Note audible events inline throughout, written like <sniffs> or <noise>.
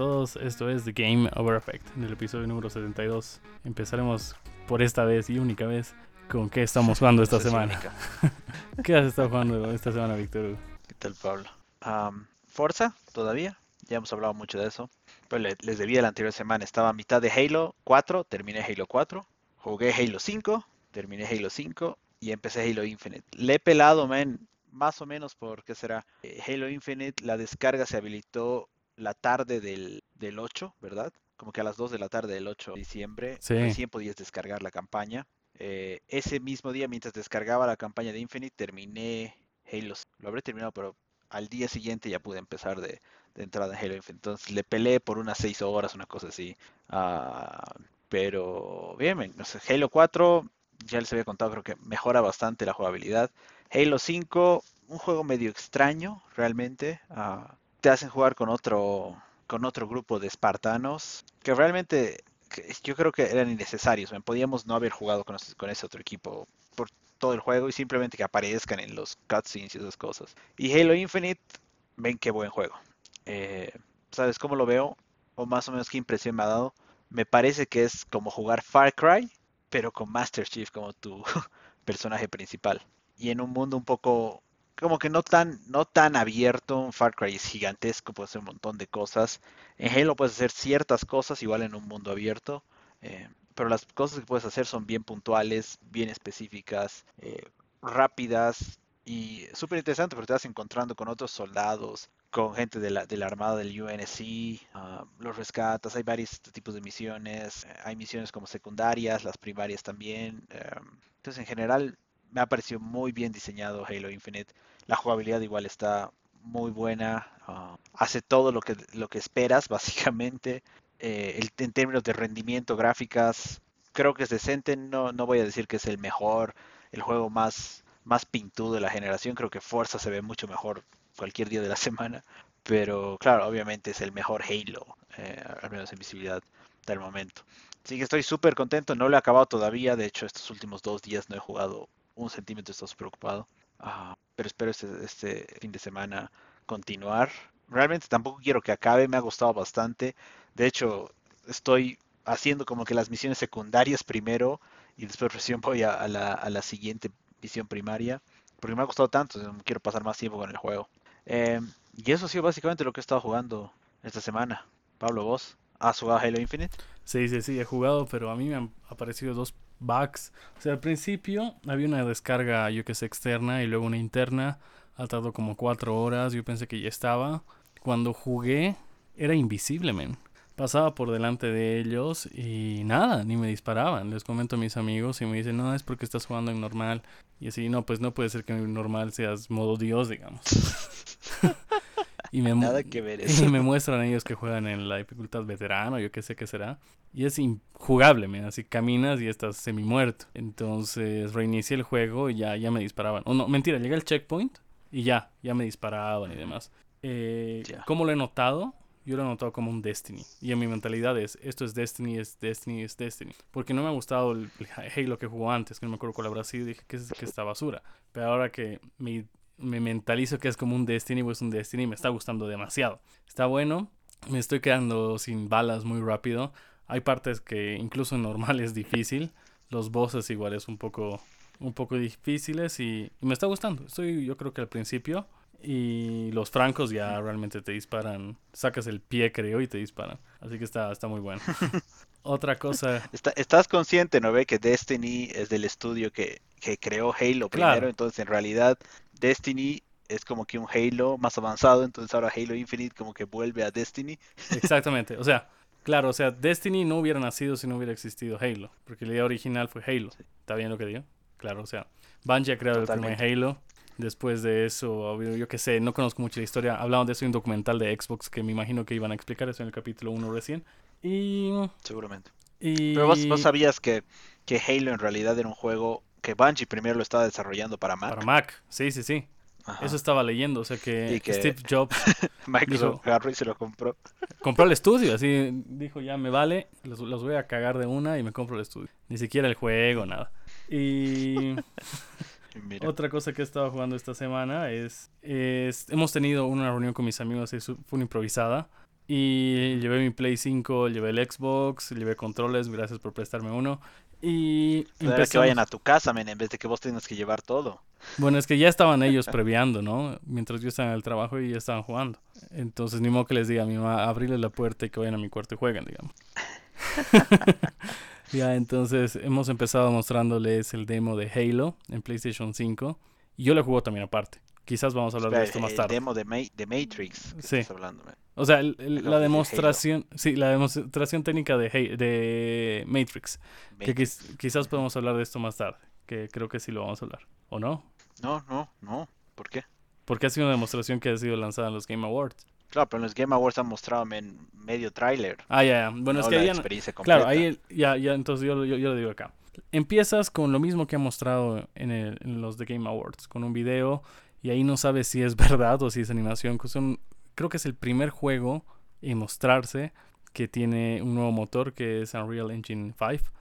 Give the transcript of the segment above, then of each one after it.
todos, esto es The Game Over Effect, en el episodio número 72. Empezaremos por esta vez y única vez con qué estamos jugando esta semana. <laughs> ¿Qué has estado jugando esta semana, Víctor? ¿Qué tal, Pablo? Forza, todavía. Ya hemos hablado mucho de eso. Pero les debía la anterior semana. Estaba a mitad de Halo 4, terminé Halo 4. Jugué Halo 5, terminé Halo 5 y empecé Halo Infinite. Le he pelado, man, más o menos por, ¿qué será? Eh, Halo Infinite, la descarga se habilitó la tarde del, 8, ¿verdad? Como que a las 2 de la tarde del 8 de diciembre, sí. recién podías descargar la campaña. Eh, ese mismo día, mientras descargaba la campaña de Infinite, terminé Halo. Lo habré terminado, pero al día siguiente ya pude empezar de, entrada en Halo Infinite. Entonces le peleé por unas 6 horas, una cosa así. Ah, pero bien, Halo 4, ya les había contado, creo que mejora bastante la jugabilidad. Halo 5, un juego medio extraño realmente. Ah, te hacen jugar con otro, con otro grupo de espartanos que realmente yo creo que eran innecesarios. Podíamos no haber jugado con, ese otro equipo por todo el juego y simplemente que aparezcan en los cutscenes y esas cosas. Y Halo Infinite, ven qué buen juego. Eh, ¿Sabes cómo lo veo? O más o menos qué impresión me ha dado. Me parece que es como jugar Far Cry, pero con Master Chief como tu <laughs> personaje principal y en un mundo un poco como que no tan, no tan abierto. Far Cry es gigantesco, puede hacer un montón de cosas. En Halo puedes hacer ciertas cosas igual en un mundo abierto. Eh, pero las cosas que puedes hacer son bien puntuales, bien específicas, eh, rápidas y súper interesante porque te vas encontrando con otros soldados, con gente de la, de la armada del UNSC, ah, los rescatas, hay varios tipos de misiones, eh, hay misiones como secundarias, las primarias también. entonces en general me ha parecido muy bien diseñado Halo Infinite. La jugabilidad igual está muy buena. Ah, hace todo lo que, lo que esperas, <laughs> básicamente. Eh, en términos de rendimiento, gráficas, creo que es decente. No, no voy a decir que es el mejor, el juego más, más pintudo de la generación. Creo que Forza se ve mucho mejor cualquier día de la <laughs> semana. Pero claro, obviamente es el mejor Halo, eh, al menos en visibilidad del momento. Así que estoy súper contento, no lo he acabado todavía, de hecho estos últimos dos días no he jugado un centímetro estás preocupado. Ah, pero espero este, este, fin de semana continuar. Realmente tampoco quiero que acabe, me ha gustado bastante. De hecho, estoy haciendo como que las misiones secundarias primero y después recién voy a, la, siguiente misión primaria. Porque me ha gustado tanto, quiero pasar más tiempo con el juego. Em, y eso ha sido básicamente lo que he estado jugando esta semana. Pablo, vos, ¿has jugado Halo Infinite? Sí, sí, sí, he jugado, pero a mí me han aparecido dos bugs. O sea, al principio había una descarga, yo que sé, externa y luego una interna. Ha tardado como cuatro horas. Yo pensé que ya estaba. Cuando jugué, era invisible, men. Pasaba por delante de ellos y nada, ni me disparaban. Les comento a mis amigos y me dicen, no, es porque estás jugando en normal. Y así, no, pues no puede ser que en normal seas modo Dios, digamos. <laughs> Y me, Nada que ver <laughs> eso. Y me muestran ellos que juegan en la dificultad veterano, yo qué sé qué será. Y es injugable, man. así caminas y estás semi muerto. Entonces reinicié el juego y ya, ya me disparaban. O no, mentira, llegué al checkpoint y ya, ya me disparaban y demás. Eh, ¿Cómo lo he notado? Yo lo he notado como un Destiny. Y en mi mentalidad es, esto es Destiny, es Destiny, es Destiny. Porque no me ha gustado el, Halo que jugó antes, que no me acuerdo cuál habrá sido, dije, ¿qué es, que esta basura? Pero ahora que me me mentalizo que es como un Destiny, pues un Destiny me está gustando demasiado. Está bueno, me estoy quedando sin balas muy rápido. Hay partes que incluso en normal es difícil. Los bosses igual es un poco, un poco difíciles y, me está gustando. Estoy yo creo que al principio y los francos ya realmente te disparan. Sacas el pie creo y te disparan. Así que está, está muy bueno. <laughs> Otra cosa. estás consciente, ¿no ve? Que Destiny es del estudio que, que creó Halo primero. Entonces, en realidad, Destiny es como que un Halo más avanzado, entonces ahora Halo Infinite como que vuelve a Destiny. Exactamente, o sea, claro, o sea, Destiny no hubiera nacido si no hubiera existido Halo, porque la idea original fue Halo. ¿Está bien lo que digo? Claro, o sea, Bungie ha creado el primer Halo. Después de eso, yo qué sé, no conozco mucho la historia. Hablaban de eso en un documental de Xbox que me imagino que iban a explicar eso en el capítulo 1 recién. Y. Seguramente. Pero vos, vos sabías que, que Halo en realidad era un juego que Bungie primero lo estaba desarrollando para Mac. Para Mac, sí, sí, sí. Eso estaba leyendo, o sea que, Steve <laughs> Jobs Microsoft agarró y se lo compró. Compró el estudio, así dijo ya me vale, los, voy a cagar de una y me compro el estudio. Ni siquiera el juego, nada. Y <laughs> otra cosa que he estado jugando esta semana es, es, hemos tenido una reunión con mis amigos, fue una improvisada Y llevé mi Play 5, llevé el Xbox, llevé controles, gracias por prestarme uno. Y Era que empezamos- vayan a tu casa, men, en vez de que vos tengas que llevar todo. Bueno, es que ya estaban ellos <laughs> previando, ¿no? Mientras yo estaba en el trabajo y ya estaban jugando. Entonces, ni modo que les diga a mi mamá, abrirles la puerta y que vayan a mi cuarto y jueguen, digamos. <laughs> ya, entonces hemos empezado mostrándoles el demo de Halo en PlayStation 5. Y yo le juego también aparte. Quizás vamos a hablar de esto más el tarde. demo de, Ma- de Matrix. que Sí. estás hablando. O sea, el- el- No, la de demostración, sí, la demostración técnica de, de Matrix. Que quiz- quizás podemos hablar de esto más tarde. Que creo que sí lo vamos a hablar. ¿O no? No, no, no. ¿Por qué? Porque ha sido una demostración que ha sido lanzada en los Game Awards. Claro, pero en los Game Awards han mostrado men, medio tráiler. Ah, ya, ya. Bueno, no es que ya experiencia. Claro, ahí ya, ya, entonces yo, yo, yo lo digo acá. Empiezas con lo mismo que ha mostrado en, el- en los The Game Awards, con un video y ahí no sabes si es <laughs> verdad o si es animación. que son- creo que es el primer juego en mostrarse que tiene un nuevo motor que es Unreal Engine 5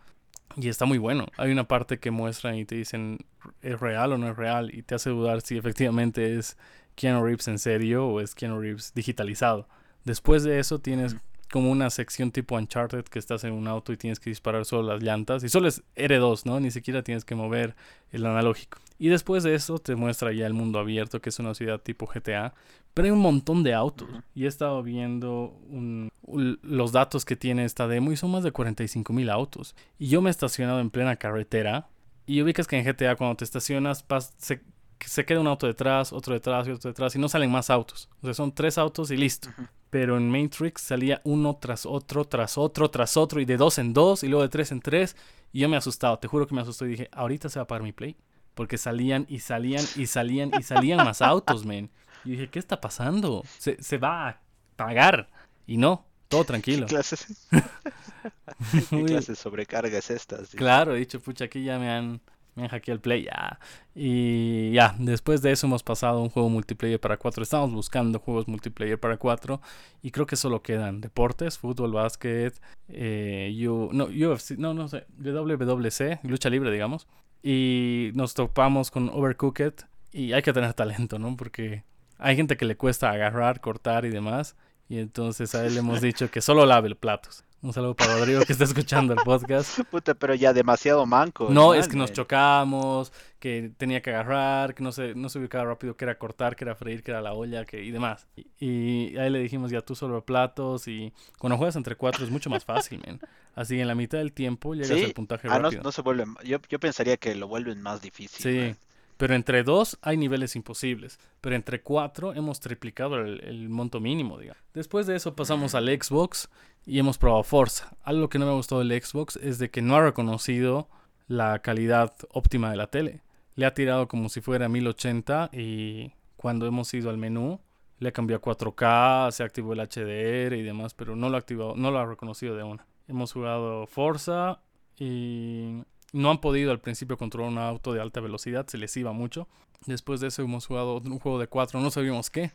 y está muy bueno. Hay una parte que muestran y te dicen es real o no es real y te hace dudar si efectivamente es Keanu Reeves en serio o es Keanu Reeves digitalizado. Después de eso tienes. Como una sección tipo Uncharted que estás en un auto y tienes que disparar solo las llantas. Y solo es R2, ¿no? Ni siquiera tienes que mover el analógico. Y después de eso te muestra ya el mundo abierto, que es una ciudad tipo GTA. Pero hay un montón de autos. Y he estado viendo un- un- los datos que tiene esta demo y son más de 45 mil autos. Y yo me he estacionado en plena carretera. Y ubicas que en GTA cuando te estacionas pas- se, se queda un auto detrás, otro detrás y otro detrás. Y no salen más autos. O sea, son tres autos y listo. Pero en Matrix salía uno tras otro, tras otro, tras otro, y de dos en dos, y luego de tres en tres, y yo me he asustado, te juro que me asustó y dije, ahorita se va a pagar mi play, porque salían y salían y salían y salían más autos, men. Y dije, ¿qué está pasando? Se, se va a pagar, y no, todo ¿Qué tranquilo. clases, <laughs> qué Muy- clase de sobrecarga es esta? Claro, he dicho, pucha, aquí ya me han, me hackeado el play, ya. Y ya, después de eso hemos pasado a un juego multiplayer para 4. Estamos buscando juegos multiplayer para 4 y creo que solo quedan deportes, fútbol, básquet, eh, U- no, UFC, no, no sé, WWC, lucha libre, digamos. Y nos topamos con Overcooked y hay que tener talento, ¿no? Porque hay gente que le cuesta agarrar, cortar y demás. Y entonces a él le hemos <laughs> dicho que solo lave platos. Un saludo para Rodrigo que está escuchando el podcast. <laughs> Puta, pero ya demasiado manco. No, es man, que nos chocamos, que tenía que agarrar, que no se, no se ubicaba rápido, que era cortar, que era freír, que era la olla, que, y demás. Y, y ahí le dijimos, ya tú solo platos, y cuando juegas entre cuatro es mucho más fácil, men. Así en la mitad del tiempo llegas Sí. al puntaje Ah, no, no se vuelve. Yo, yo pensaría que lo vuelven más difícil. Sí, man. Pero entre dos hay niveles imposibles. Pero entre cuatro hemos triplicado el, monto mínimo, digamos. Después de eso pasamos al Xbox y hemos probado Forza. Algo que no me ha gustado del Xbox es de que no ha reconocido la calidad óptima de la tele. Le ha tirado como si fuera 1080 y cuando hemos ido al menú le ha cambiado a 4K, se activó el HDR y demás, pero no lo ha no lo ha reconocido de una. Hemos jugado Forza y no han podido al principio controlar un auto de alta velocidad, se les iba mucho. Después de eso hemos jugado un juego de 4, no sabíamos qué.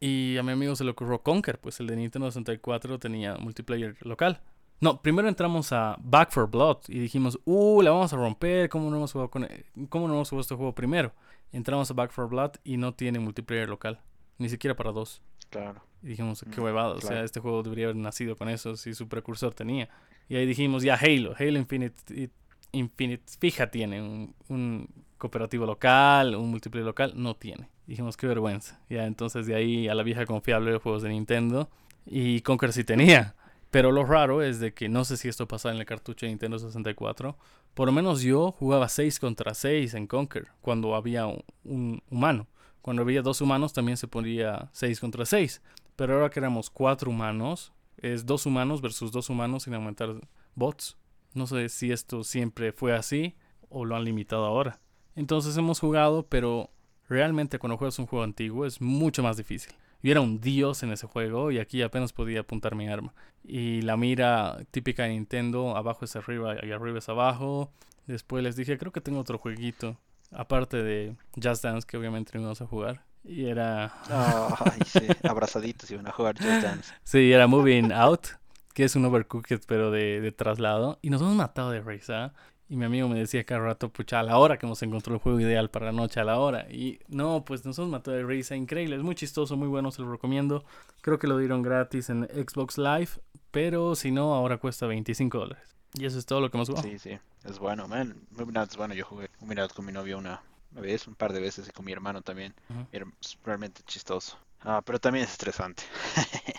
Y a mi amigo se le ocurrió Conker, pues el de Nintendo 64 tenía multiplayer local. No, primero entramos a Back for Blood y dijimos, uh, la vamos a romper, ¿cómo no hemos jugado, con ¿cómo no hemos jugado este juego primero? Entramos a Back for Blood y no tiene multiplayer local, ni siquiera para dos. Claro. Y dijimos, qué Mm, huevada, o sea, este juego debería haber nacido con eso si su precursor tenía. Y ahí dijimos, ya Halo, Halo Infinite, Infinite fija tiene un, cooperativo local, un multiplayer local, no tiene. Dijimos, qué vergüenza. Ya entonces de ahí a la vieja confiable de juegos de Nintendo. Y Conker sí tenía. Pero lo raro es de que no sé si esto pasaba en el cartucho de Nintendo 64. Por lo menos yo jugaba 6 contra 6 en Conker cuando había un, un humano. Cuando había dos humanos también se ponía 6 contra 6. Pero ahora que éramos 4 humanos, es dos humanos versus dos humanos sin aumentar bots. No sé si esto siempre fue así o lo han limitado ahora. Entonces hemos jugado, pero realmente cuando juegas un juego antiguo es mucho más difícil. Yo era un dios en ese juego y aquí apenas podía apuntar mi arma. Y la mira típica de Nintendo, abajo es arriba y arriba es abajo. Después les dije, creo que tengo otro jueguito. Aparte de Just Dance, que obviamente no íbamos a jugar. Y era... Ay, sí. Abrazaditos y van a jugar Just Dance. <laughs> Sí, era Moving Out, que es un Overcooked pero de, de traslado. Y nos hemos matado de risa. Y mi amigo me decía cada rato, pucha, a la hora que hemos encontrado el juego ideal para la noche, a la hora. Y no, pues nosotros mató de risa, increíble, es muy chistoso, muy bueno, se lo recomiendo. Creo que lo dieron gratis en Xbox Live, pero si no, ahora cuesta 25 dólares. Y eso es todo lo que hemos jugado. Sí, sí, es bueno, man. Es bueno, yo jugué un con mi novio una, vez, un par de veces y con mi hermano también. Es realmente chistoso. Ah, pero también es estresante.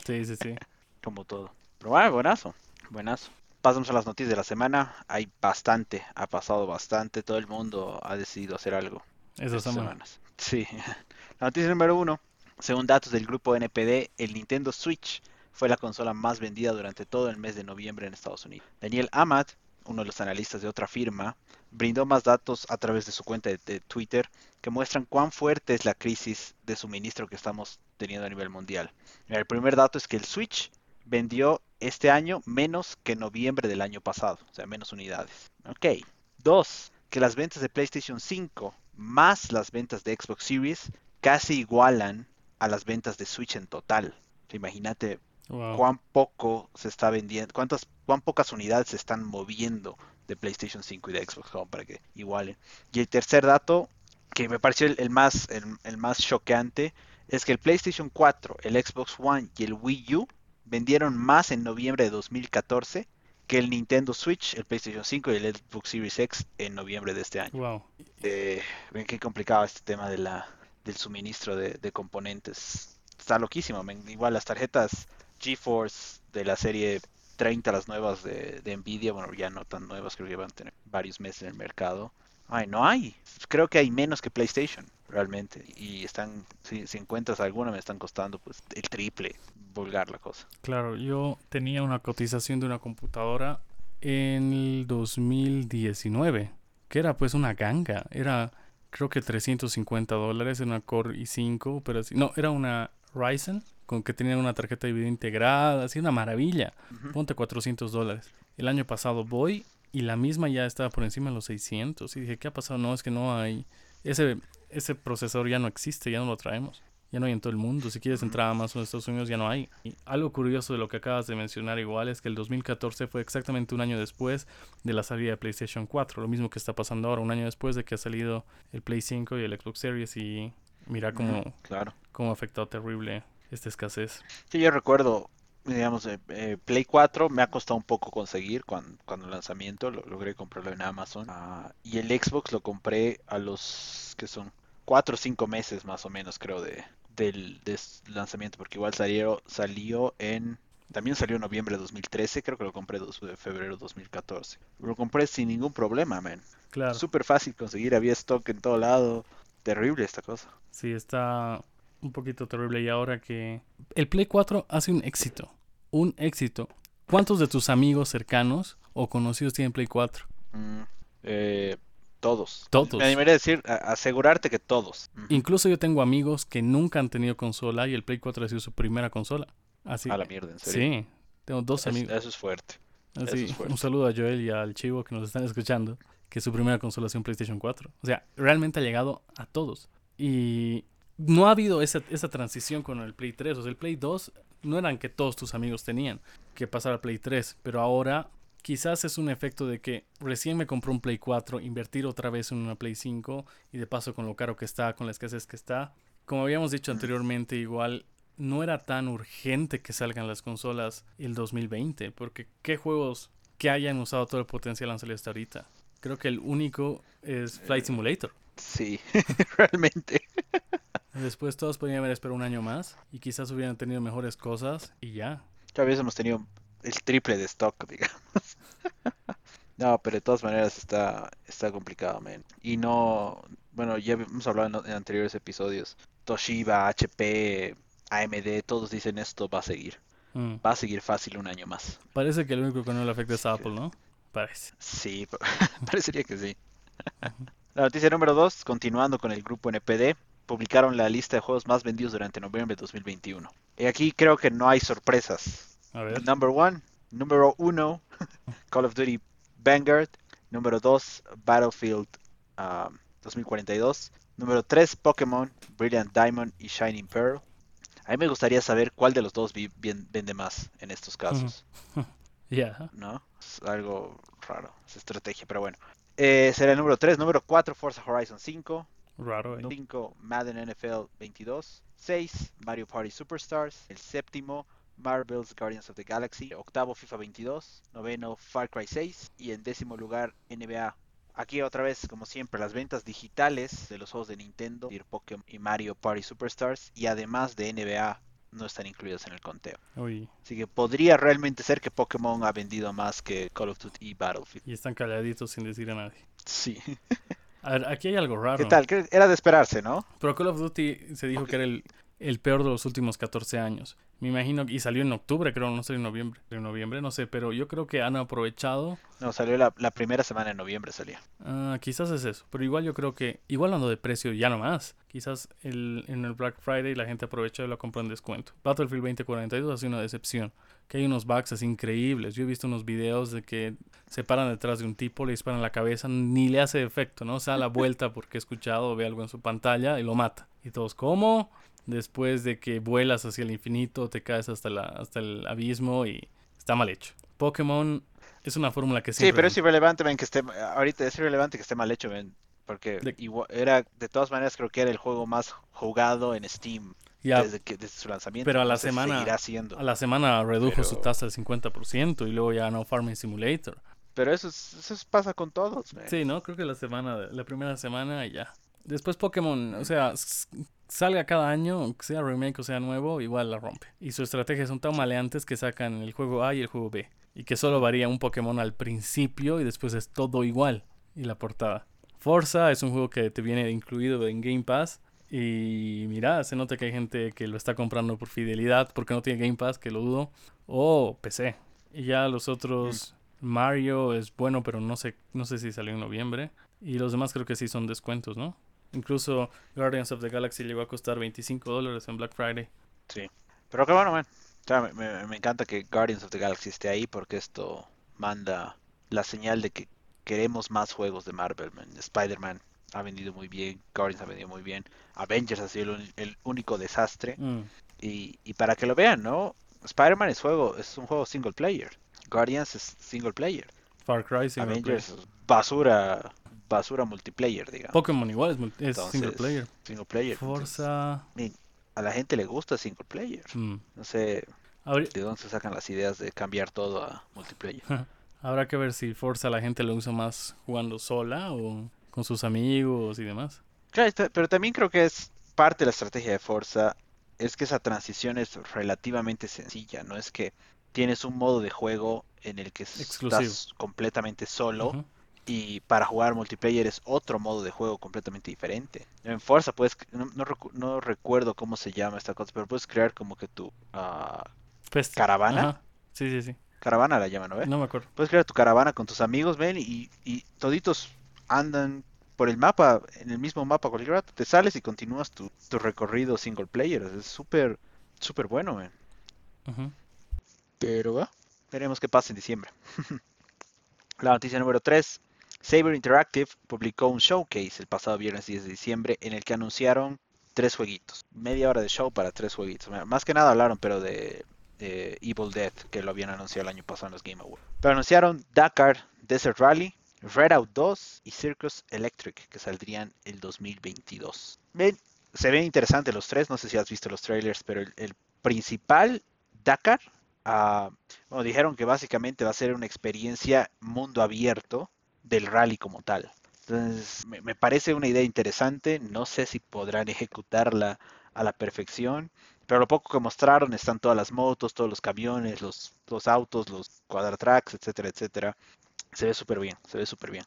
sí, sí, sí. <laughs> Como todo. Pero bueno, buenazo, buenazo. Pasamos a las noticias de la semana. Hay bastante, ha pasado bastante. Todo el mundo ha decidido hacer algo. Esas semanas. Sí. <laughs> La noticia número uno. Según datos del grupo NPD, el Nintendo Switch fue la consola más vendida durante todo el mes de noviembre en Estados Unidos. Daniel Amat, uno de los analistas de otra firma, brindó más datos a través de su cuenta de, Twitter que muestran cuán fuerte es la crisis de suministro que estamos teniendo a nivel mundial. El primer dato es que el Switch vendió este año menos que noviembre del año pasado, o sea, menos unidades. Ok. Dos, que las ventas de PlayStation 5 más las ventas de Xbox Series casi igualan a las ventas de Switch en total. Imagínate cuán poco se está vendiendo, cuántas, cuán pocas unidades se están moviendo de PlayStation 5 y de Xbox Home para que igualen. Y el tercer dato, que me pareció el, más, el, más choqueante, es que el PlayStation 4, el Xbox One y el Wii U vendieron más en noviembre de 2014 que el Nintendo Switch, el PlayStation 5 y el Xbox Series X en noviembre de este año. Eh, ven qué complicado este tema de la, del suministro de, de componentes. Está loquísimo, igual las tarjetas GeForce de la serie 30, las nuevas de, Nvidia, bueno, ya no tan nuevas, creo que van a tener varios meses en el mercado. Ay, no hay. Creo que hay menos que PlayStation, realmente. Y están, si, encuentras alguna, me están costando pues el triple, vulgar la cosa. Claro, yo tenía una cotización de una computadora en el 2019, que era pues una ganga. Era, creo que 350 dólares en una Core i5, pero así, no, era una Ryzen con que tenía una tarjeta de video integrada, así una maravilla. Ponte 400 dólares. El año pasado voy y la misma ya estaba por encima de los 600. Y dije, ¿qué ha pasado? No, es que no hay. Ese, ese procesador ya no existe, ya no lo traemos. Ya no hay en todo el mundo. Si quieres entrar a Amazon de Estados Unidos, ya no hay. Y algo curioso de lo que acabas de mencionar, igual, es que el 2014 fue exactamente un año después de la salida de PlayStation 4. Lo mismo que está pasando ahora, un año después de que ha salido el Play 5 y el Xbox Series. Y mira cómo, claro. cómo ha afectado terrible esta escasez. Sí, yo recuerdo, digamos, eh, eh, Play 4 me ha costado un poco conseguir cuando, cuando el lanzamiento, lo, logré comprarlo en Amazon. Ah, y el Xbox lo compré a los, que son? 4 o 5 meses más o menos, creo, de, del, lanzamiento, porque igual salió, salió en... También salió en noviembre de 2013, creo que lo compré en febrero de 2014. Lo compré sin ningún problema, man. Claro. Súper fácil conseguir, había stock en todo lado. Terrible esta cosa. Sí, está un poquito terrible y ahora que el Play 4 hace un éxito, un éxito. ¿Cuántos de tus amigos cercanos o conocidos tienen Play 4? Mm, eh, todos. Todos. Me animaría a decir, asegurarte que todos. Incluso yo tengo amigos que nunca han tenido consola y el Play 4 ha sido su primera consola. Así. A la mierda, en serio. Sí, tengo dos amigos. Eso es fuerte. Así, un saludo a Joel y al Chivo que nos están escuchando, que su primera consola es un PlayStation 4. O sea, realmente ha llegado a todos. Y no ha habido esa, esa transición con el Play 3. O sea, el Play 2 no eran que todos tus amigos tenían que pasar al Play 3, pero ahora quizás es un efecto de que recién me compró un Play 4, invertir otra vez en una Play 5 y de paso con lo caro que está, con la escasez que está. Como habíamos dicho anteriormente, igual no era tan urgente que salgan las consolas el 2020, porque qué juegos que hayan usado todo el potencial han salido hasta ahorita. Creo que el único es Flight Simulator. Sí, <laughs> realmente. Después todos podrían haber esperado un año más y quizás hubieran tenido mejores cosas y ya. Ya hemos tenido el triple de stock, <laughs> digamos. no, pero de todas maneras está, está complicado, man. Y no, bueno, ya hemos hablado en, anteriores episodios. Toshiba, HP, AMD, todos dicen esto va a seguir. Mm. Va a seguir fácil un año más. Parece que el único que no le afecta es Apple, ¿no? Parece. Sí, <laughs> parecería que sí. La noticia número 2, continuando con el grupo NPD, publicaron la lista de juegos más vendidos durante noviembre de 2021. Y aquí creo que no hay sorpresas. A ver. Number one, número uno, <laughs> Call of Duty Vanguard. Número 2, Battlefield 2042. Um, número 3, Pokémon Brilliant Diamond y Shining Pearl. A mí me gustaría saber cuál de los dos vende más en estos casos. <laughs> Ya. ¿No? Es algo raro, es estrategia, pero bueno. Eh, será el número 3. Número 4, Forza Horizon 5. Raro, ¿eh? 5, Madden NFL 22. 6, Mario Party Superstars. El séptimo, Marvel's Guardians of the Galaxy. Octavo, FIFA 22. Noveno, Far Cry 6. Y en décimo lugar, NBA. Aquí otra vez, como siempre, las ventas digitales de los juegos de Nintendo, Pokémon y Mario Party Superstars. Y además de NBA, no están incluidas en el conteo. Uy, Así que podría realmente ser que Pokémon ha vendido más que Call of Duty y Battlefield. y están calladitos sin decir a nadie. Sí. A ver, aquí hay algo raro. ¿Qué tal? Era de esperarse, ¿no? Pero Call of Duty se dijo que era el, el peor de los últimos 14 años. Me imagino, y salió en octubre, creo, no salió en noviembre. En noviembre, no sé, pero yo creo que han aprovechado. No, salió la, la primera semana de noviembre, salió. Ah, quizás es eso, pero igual yo creo que, igual hablando de precio, ya no más. Quizás el, en el Black Friday la gente aprovechó y lo compró en descuento. Battlefield 2042 ha sido una decepción. Que hay unos bugs así increíbles. Yo he visto unos videos de que se paran detrás de un tipo, le disparan la cabeza, ni le hace efecto, ¿no? Se da la vuelta porque ha escuchado o ve algo en su pantalla y lo mata. Y todos, ¿cómo? Después de que vuelas hacia el infinito, te caes hasta, la, hasta el abismo y está mal hecho. Pokémon es una fórmula que Sí, siempre... pero es irrelevante, ven, que esté. Ahorita es irrelevante que esté mal hecho, ven. Porque De- igual- era, de todas maneras, creo que era el juego más jugado en Steam Ya, desde, que, desde su lanzamiento. pero a la semana- a la semana redujo su tasa del 50% y luego ya no Farming Simulator. Pero eso, es- eso es- pasa con todos, ven. Sí, ¿no? Creo que la semana, la primera semana y ya. Después Pokémon, o sea, salga cada año, sea remake o sea nuevo, igual la rompe. Y su estrategia son tan maleantes que sacan el juego A y el juego B. Y que solo varía un Pokémon al principio y después es todo igual. Y la portada. Forza es un juego que te viene incluido en Game Pass. Y mira, se nota que hay gente que lo está comprando por fidelidad porque no tiene Game Pass, que lo dudo. O PC. Y ya los otros, Mario es bueno, pero no sé, no sé si salió en noviembre. Y los demás creo que sí son descuentos, ¿no? Incluso Guardians of the Galaxy llegó a costar 25 dólares en Black Friday. Sí. Pero qué bueno, man. O sea, me, me- me encanta que Guardians of the Galaxy esté ahí porque esto manda la señal de que queremos más juegos de Marvel, man. Spider-Man ha vendido muy bien, Guardians ha vendido muy bien, Avengers ha sido el, único desastre. Mm, Y, y para que lo vean, ¿no? Spider-Man es juego, es un juego single player. Guardians es single player. Far Cry, single Avengers player. basura, basura multiplayer, digamos. Pokémon igual es, single player. Single player. Entonces, Forza. a la gente le gusta single player. mm. No sé de dónde se sacan las ideas de cambiar todo a multiplayer. <laughs> Habrá que ver si Forza la gente lo usa más jugando sola o con sus amigos y demás. Claro, pero también creo que es parte de la estrategia de Forza, es que esa transición es relativamente sencilla, no es que tienes un modo de juego en el que Exclusivo. estás completamente solo. Y para jugar multiplayer es otro modo de juego completamente diferente. En Forza puedes, no, no recu- no recuerdo cómo se llama esta cosa, pero puedes crear como que tu Fest- ¿Caravana? Ajá. Sí, sí, sí. caravana, la llaman, ¿no? ve? No me acuerdo. Puedes crear tu caravana con tus amigos, ven, y, y toditos andan por el mapa, en el mismo mapa cualquier rato. Te sales y continúas tu, tu recorrido single player. Es súper, súper bueno, ven. Ujú. Pero va, veremos qué pasa en diciembre. <laughs> La noticia número 3. Saber Interactive publicó un showcase el pasado viernes 10 de diciembre en el que anunciaron tres jueguitos. Media hora de show para tres jueguitos. Más que nada hablaron, pero de, Evil Dead, que lo habían anunciado el año pasado en los Game Awards. Pero anunciaron Dakar Desert Rally, Redout 2 y Circus Electric, que saldrían el 2022. Ven, se ven interesantes los tres, no sé si has visto los trailers, pero el, el principal, Dakar, ah, bueno, dijeron que básicamente va a ser una experiencia mundo abierto del rally como tal. Entonces, me, parece una idea interesante, no sé si podrán ejecutarla a la perfección, pero lo poco que mostraron están todas las motos, todos los camiones, los, los autos, los quadratracks, etcétera, etcétera. Se ve súper bien, se ve súper bien.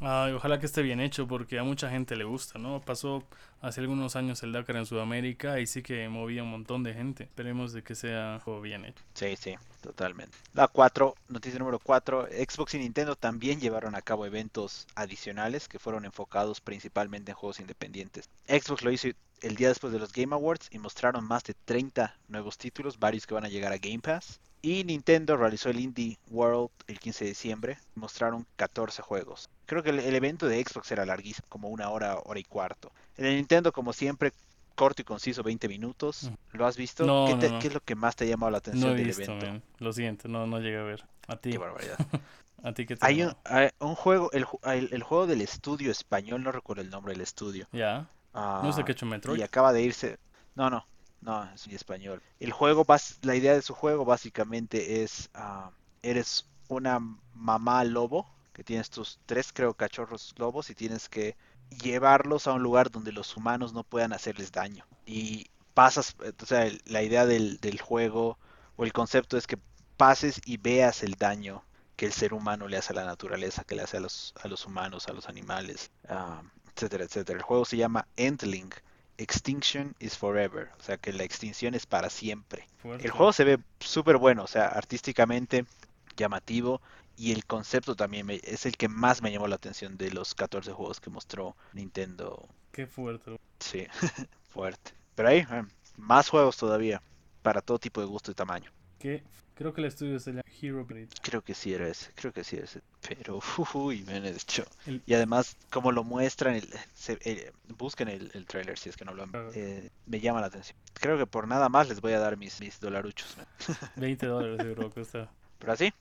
Ay, ojalá que esté bien hecho porque a mucha gente le gusta, ¿no? Pasó hace algunos años el Dakar en Sudamérica y sí que movía un montón de gente. Esperemos de que sea juego bien hecho. Sí, sí, totalmente. La 4, noticia número 4, Xbox y Nintendo también llevaron a cabo eventos adicionales que fueron enfocados principalmente en juegos independientes. Xbox lo hizo el día después de los Game Awards y mostraron más de 30 nuevos títulos, varios que van a llegar a Game Pass. Y Nintendo realizó el Indie World el 15 de diciembre, mostraron 14 juegos. Creo que el, el evento de Xbox era larguísimo, como una hora, hora y cuarto. El de Nintendo, como siempre, corto y conciso, 20 minutos. ¿Lo has visto? No, ¿Qué, no, te- no. qué es lo que más te ha llamado la atención No he del visto, evento? man. Lo siento, no, no llegué a ver. A ti. Qué barbaridad. <laughs> ¿A ti qué te Hay un, hay un juego, el, el- el juego del estudio español, no recuerdo el nombre del estudio. Ya. No sé ah, qué hecho Metroid. y acaba de irse. No, no, no, es en español. El juego, la idea de su juego básicamente es, ah, eres una mamá lobo, que tienes tus tres, creo, cachorros lobos y tienes que llevarlos a un lugar donde los humanos no puedan hacerles daño. Y pasas, eh, o sea, la idea del, del juego o el concepto es que pases y veas el daño que el ser humano le hace a la naturaleza, que le hace a los, a los humanos, a los animales, etcétera, etcétera. El juego se llama Endling. Extinction is Forever. O sea que la extinción es para siempre. El juego se ve súper bueno, o sea, artísticamente llamativo. Y el concepto también me- es el que más me llamó la atención de los 14 juegos que mostró Nintendo. Qué fuerte. Sí, <laughs> fuerte. Pero ahí, eh, más juegos todavía, para todo tipo de gusto y tamaño. Qué... Creo que el estudio se llama Hero Blade. Creo que sí era ese, creo que sí era ese. Pero, <laughs> uy, men, de hecho. El- Y además, como lo muestran, el- se- eh, busquen el, el trailer si es que no lo han Claro. eh, me llama la atención. Creo que por nada más les voy a dar mis, mis dolaruchos. men. <laughs> 20 dólares seguro cuesta. Pero así,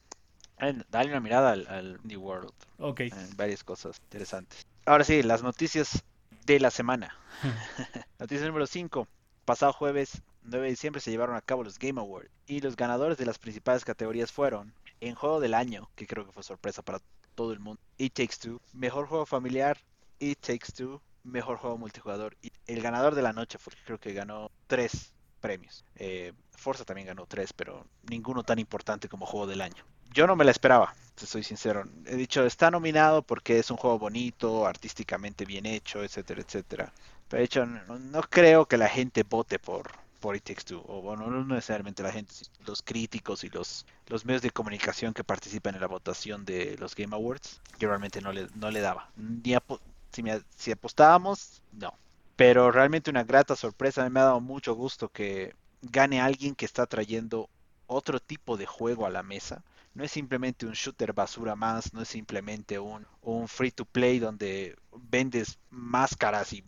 dale una mirada al, al New World. Ok. eh, varias cosas interesantes. Ahora sí, las noticias de la semana. <laughs> <laughs> Noticia número 5. Pasado jueves 9 de diciembre se llevaron a cabo los Game Awards y los ganadores de las principales categorías fueron en juego del año, que creo que fue sorpresa para todo el mundo, It Takes Two, mejor juego familiar, It Takes Two, mejor juego multijugador. Y el ganador de la noche fue, creo que ganó tres premios. Eh, Forza también ganó tres, pero ninguno tan importante como juego del año. Yo no me la esperaba, te soy sincero. He dicho, está nominado porque es un juego bonito, artísticamente bien hecho, etcétera, etcétera. Pero de hecho, no, creo que la gente vote por, por It Takes Two. O bueno, no necesariamente la gente, los críticos y los, los medios de comunicación que participan en la votación de los Game Awards. Yo realmente no le, no le daba. Ni si, me- si apostábamos, no. Pero realmente una grata sorpresa. Me ha dado mucho gusto que gane alguien que está trayendo otro tipo de juego a la mesa. No es simplemente un shooter basura más, no es simplemente un, un free to play donde vendes máscaras y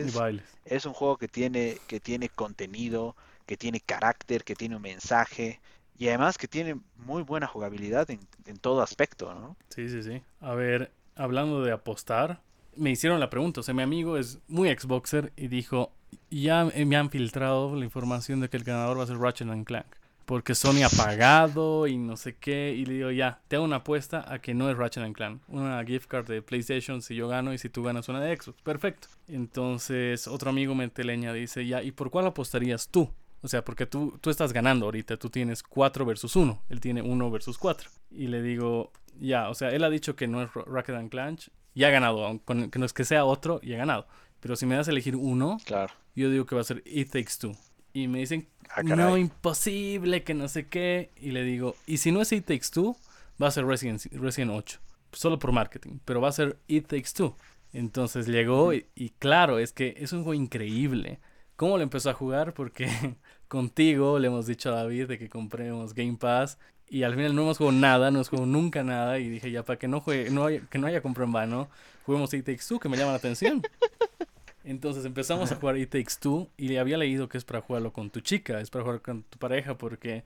Y boludeces. bailes. Es un juego que tiene, que tiene contenido, que tiene carácter, que tiene un mensaje y además que tiene muy buena jugabilidad en, en todo aspecto, ¿no? Sí, sí, sí. A ver, hablando de apostar, me hicieron la pregunta. O sea, mi amigo es muy Xboxer y dijo, ya me han filtrado la información de que el ganador va a ser Ratchet Clank. Porque Sony ha pagado y no sé qué. Y le digo, ya, te hago una apuesta a que no es Ratchet and Clank. Una gift card de PlayStation si yo gano y si tú ganas una de Xbox. Perfecto. Entonces, otro amigo menteleña dice, ya, ¿y por cuál apostarías tú? O sea, porque tú, tú estás ganando ahorita, tú tienes 4 versus 1, él tiene 1 versus 4. Y le digo, ya, o sea, él ha dicho que no es Rocket and Clank y ha ganado, aun con- que no es que sea otro y ha ganado. Pero si me das a elegir uno, Claro. yo digo que va a ser It Takes Two. Y me dicen, Ah, no, imposible, que no sé qué. Y le digo, y si no es It Takes Two, va a ser Resident, Resident 8. Solo por marketing, pero va a ser It Takes Two. Entonces llegó y, y claro, es que es un juego increíble. ¿Cómo lo empezó a jugar? Porque <laughs> contigo le hemos dicho a David de que compremos Game Pass y al final no hemos jugado nada, no hemos jugado nunca nada y dije ya para que no juegue, no haya, que no haya comprado en vano, juguemos It Takes Two que me llama la atención. <laughs> Entonces empezamos a jugar It Takes Two y había leído que es para jugarlo con tu chica, es para jugar con tu pareja porque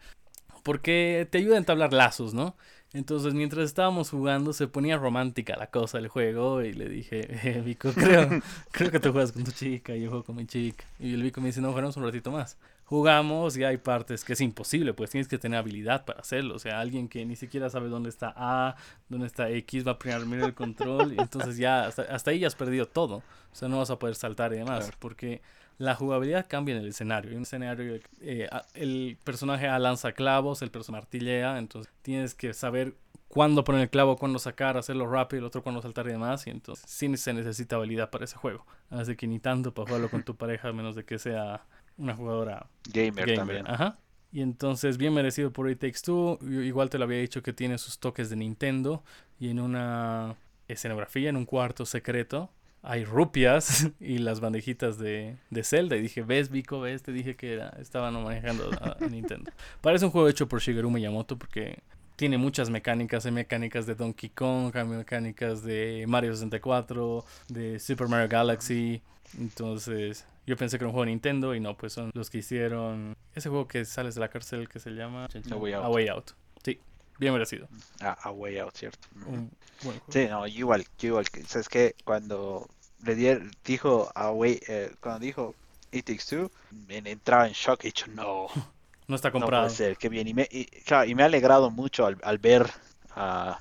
porque te ayuda a entablar lazos, ¿no? Entonces, mientras estábamos jugando, se ponía romántica la cosa del juego. Y le dije, eh, Vico, creo, creo que tú juegas con tu chica yo juego con mi chica. Y el Vico me dice, no, jugaremos un ratito más. Jugamos y hay partes que es imposible, pues tienes que tener habilidad para hacerlo. O sea, alguien que ni siquiera sabe dónde está A, dónde está X, va a primero el control. Y entonces ya, hasta, hasta ahí ya has perdido todo. O sea, no vas a poder saltar y demás. Claro. Porque la jugabilidad cambia en el escenario. En un escenario, eh, el personaje A lanza clavos, el personaje martillea, entonces tienes que saber cuándo poner el clavo, cuándo sacar, hacerlo rápido, el otro cuándo saltar y demás. Y entonces sí se necesita habilidad para ese juego. Así que ni tanto para jugarlo con tu pareja, a menos de que sea una jugadora Gamer, gamer. también. Ajá. Y entonces, bien merecido por It Takes Two. Yo Igual te lo había dicho que tiene sus toques de Nintendo. Y en una escenografía, en un cuarto secreto, hay rupias <laughs> y las bandejitas de, de Zelda. Y dije, ¿ves, Vico? ¿Ves? Te dije que era, estaban manejando a, a Nintendo. <laughs> Parece un juego hecho por Shigeru Miyamoto porque tiene muchas mecánicas. Hay mecánicas de Donkey Kong, hay mecánicas de Mario 64, de Super Mario Galaxy. Entonces, yo pensé que era un juego de Nintendo y no, pues son los que hicieron ese juego que sales de la cárcel que se llama A Way Out. A Way Out. Sí. Bien merecido. A, a Way Out, ¿cierto? Un buen juego. Sí, no, igual, igual, que- ¿sabes qué? Cuando le di- dijo a Way, eh, cuando dijo It Takes Two, me entraba en shock y he dicho, no, <laughs> No está no puede comprado. ser, qué bien. Y me, y, claro, y me ha alegrado mucho al, al ver a,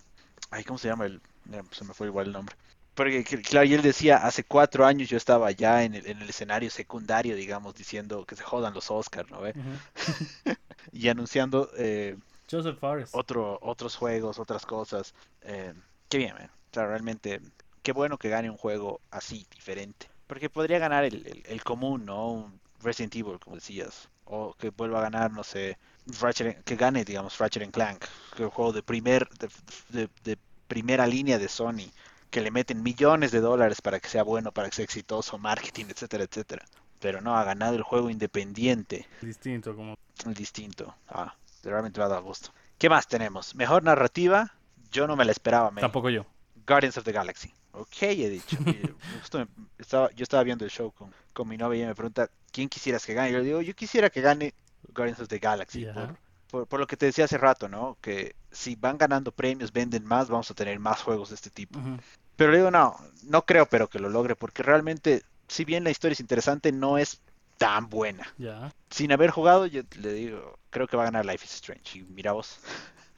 ay, ¿cómo se llama? El, eh, se me fue igual el nombre. Porque, cl- claro, y él decía, hace cuatro años yo estaba ya en el, en el escenario secundario, digamos, diciendo que se jodan los Oscars, ¿no ve? Ujú. <laughs> Y anunciando eh, Joseph Fares. otro, otros juegos, otras cosas. Eh, qué bien, man. O sea, realmente, qué bueno que gane un juego así, diferente. Porque podría ganar el, el- el común, ¿no? Un Resident Evil, como decías. O que vuelva a ganar, no sé, Ratchet, que gane, digamos, Ratchet Clank. Que el juego de, primer, de, de- de primera línea de Sony. Que le meten millones de dólares para que sea bueno, para que sea exitoso, marketing, etcétera, etcétera. Pero no, ha ganado el juego independiente Distinto, como. distinto. Ah, realmente me ha dado gusto. ¿Qué más tenemos? Mejor narrativa. Yo no me la esperaba, man. Tampoco yo. Guardians of the Galaxy. Ok, he dicho. <laughs> Justo me- estaba, yo estaba viendo el show con, con mi novia y ella me pregunta, ¿quién quisieras que gane? Y yo le digo, yo quisiera que gane Guardians of the Galaxy. Por, por- por lo que te decía hace rato, ¿no? Que si van ganando premios, venden más, vamos a tener más juegos de este tipo. Pero le digo, no, no creo, pero que lo logre, porque realmente, si bien la historia es interesante, no es tan buena sin haber jugado, yo le digo, creo que va a ganar Life is Strange. Y mira vos,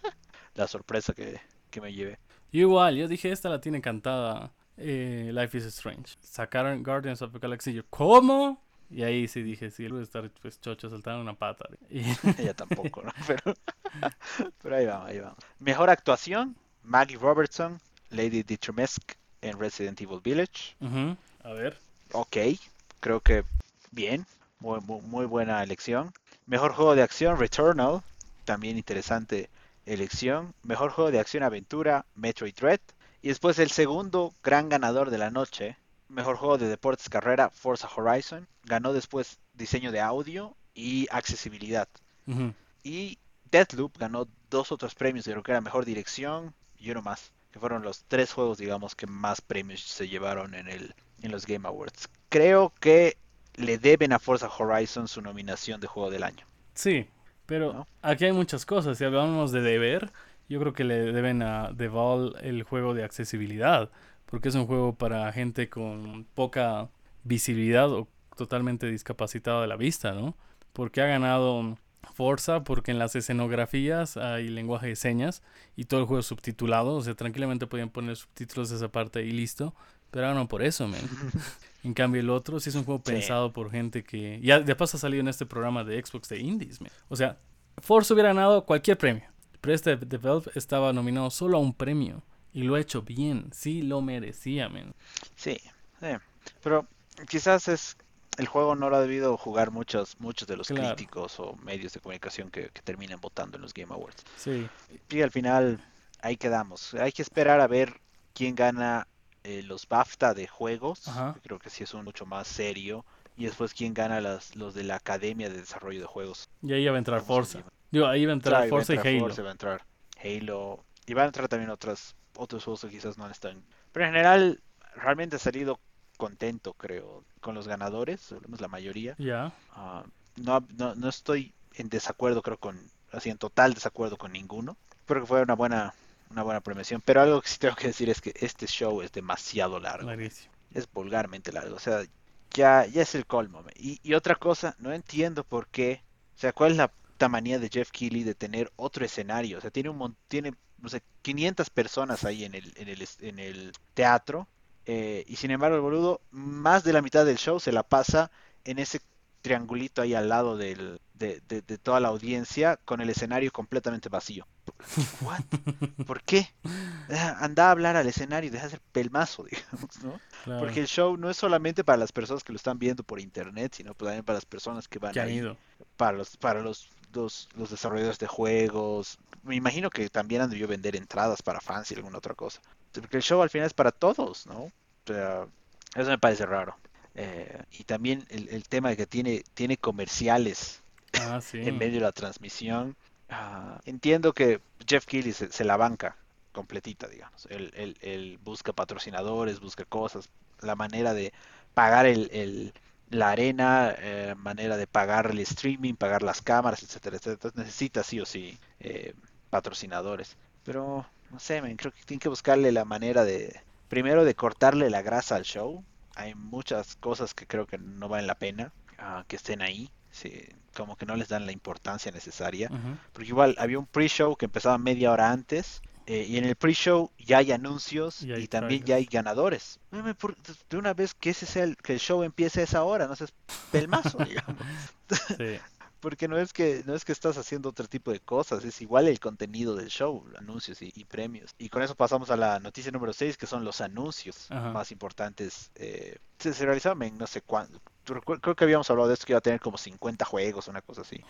<laughs> la sorpresa que, que me llevé. Yo igual, yo dije, esta la tiene cantada eh, Life is Strange. Sacaron Guardians of the Galaxy. Yo, ¿cómo? Y ahí sí dije, sí, debe estar pues chocho, saltaron una pata. Y, <laughs> Ella tampoco, ¿no? <laughs> Pero, pero ahí vamos, ahí vamos. Mejor actuación, Maggie Robertson, Lady Dimitrescu en Resident Evil Village. A ver. Ok, creo que bien, muy, muy, muy buena elección. Mejor juego de acción, Returnal, también interesante elección. Mejor juego de acción aventura, Metroid Dread. Y después el segundo gran ganador de la noche, mejor juego de deportes carrera, Forza Horizon. Ganó después diseño de audio y accesibilidad. Ujú. Y Deathloop ganó dos otros premios, creo que era mejor dirección y uno más, que fueron los tres juegos, digamos, que más premios se llevaron en el en los Game Awards. Creo que le deben a Forza Horizon su nominación de juego del año. Sí, pero ¿No? aquí hay muchas cosas. Si hablamos de deber, yo creo que le deben a Deval el juego de accesibilidad, porque es un juego para gente con poca visibilidad o totalmente discapacitada de la vista, ¿no? Porque ha ganado Forza, porque en las escenografías hay lenguaje de señas y todo el juego es subtitulado, o sea, tranquilamente podían poner subtítulos de esa parte y listo, pero ahora no por eso, man. <laughs> En cambio, el otro sí es un juego Sí. pensado por gente que. Ya de paso ha salido en este programa de Xbox de Indies, man. O sea, Forza hubiera ganado cualquier premio. Pero este de Valve estaba nominado solo a un premio. Y lo ha hecho bien. Sí lo merecía, man. Sí, sí. Pero quizás es el juego no lo ha debido jugar muchos muchos de los Claro. críticos o medios de comunicación que, que terminan votando en los Game Awards. Sí. Y al final ahí quedamos. Hay que esperar a ver quién gana eh, los BAFTA de juegos. Ajá. Creo que sí es un mucho más serio. Y después quién gana las, los de la Academia de Desarrollo de Juegos. Y ahí iba a entrar ¿Cómo se Forza. Digo, ahí iba a entrar Claro, Forza y Halo. Forza, va a entrar Halo. Y van a entrar también otras, otros juegos que quizás no están. Pero en general, realmente he salido contento, creo, con los ganadores, la mayoría. Ya. Ah, no, no, no estoy en desacuerdo, creo, con, así en total desacuerdo con ninguno. Creo que fue una buena, una buena premiación. Pero algo que sí tengo que decir es que este show es demasiado largo. Larguísimo. Es vulgarmente largo. O sea, ya, ya es el colmo. Y, y otra cosa, no entiendo por qué. O sea, cuál es la manía de Jeff Keighley de tener otro escenario. O sea, tiene un tiene, no sé, 500 personas ahí en el, en el, en el teatro. eh, y sin embargo, el boludo, más de la mitad del show se la pasa en ese triangulito ahí al lado del, de, de- de toda la audiencia con el escenario completamente vacío. What? <laughs> ¿Por qué? Deja- Anda a hablar al escenario y deja de ser pelmazo, <laughs> digamos, ¿no? Claro. Porque el show no es solamente para las personas que lo están viendo por internet, sino pues también para las personas que van que han ahí, ido. para los, para los, los, los desarrolladores de juegos. Me imagino que también han debido vender entradas para fans y alguna otra cosa. Porque el show al final es para todos, ¿no? O sea, eso me parece raro. Eh, y también el, el tema de que tiene, tiene comerciales Ah, <laughs> sí. en medio de la transmisión. Ah, entiendo que Jeff Keighley se, se la banca completita, digamos. Él, él- él busca patrocinadores, busca cosas, la manera de pagar el, el- la arena, eh, manera de pagar el streaming, pagar las cámaras, etcétera, etcétera. Entonces necesita sí o sí eh, patrocinadores. Pero, no sé, creo que tienen que buscarle la manera de, primero de cortarle la grasa al show. Hay muchas cosas que creo que no valen la pena ah, que estén ahí. Sí, como que no les dan la importancia necesaria. Porque igual había un pre-show que empezaba media hora antes. eh, y en el pre-show ya hay anuncios Y también ya hay ganadores. De una vez que ese sea el, que el show empiece a esa hora, no seas pelmazo, <laughs> digamos. Sí. Porque no es que no es que estás haciendo otro tipo de cosas, es igual el contenido del show, anuncios y, y premios. Y con eso pasamos a la noticia número 6, que son los anuncios Ajá. más importantes. eh, se, se realizaron en no sé cuándo. Creo que habíamos hablado de esto que iba a tener como 50 juegos, una cosa así.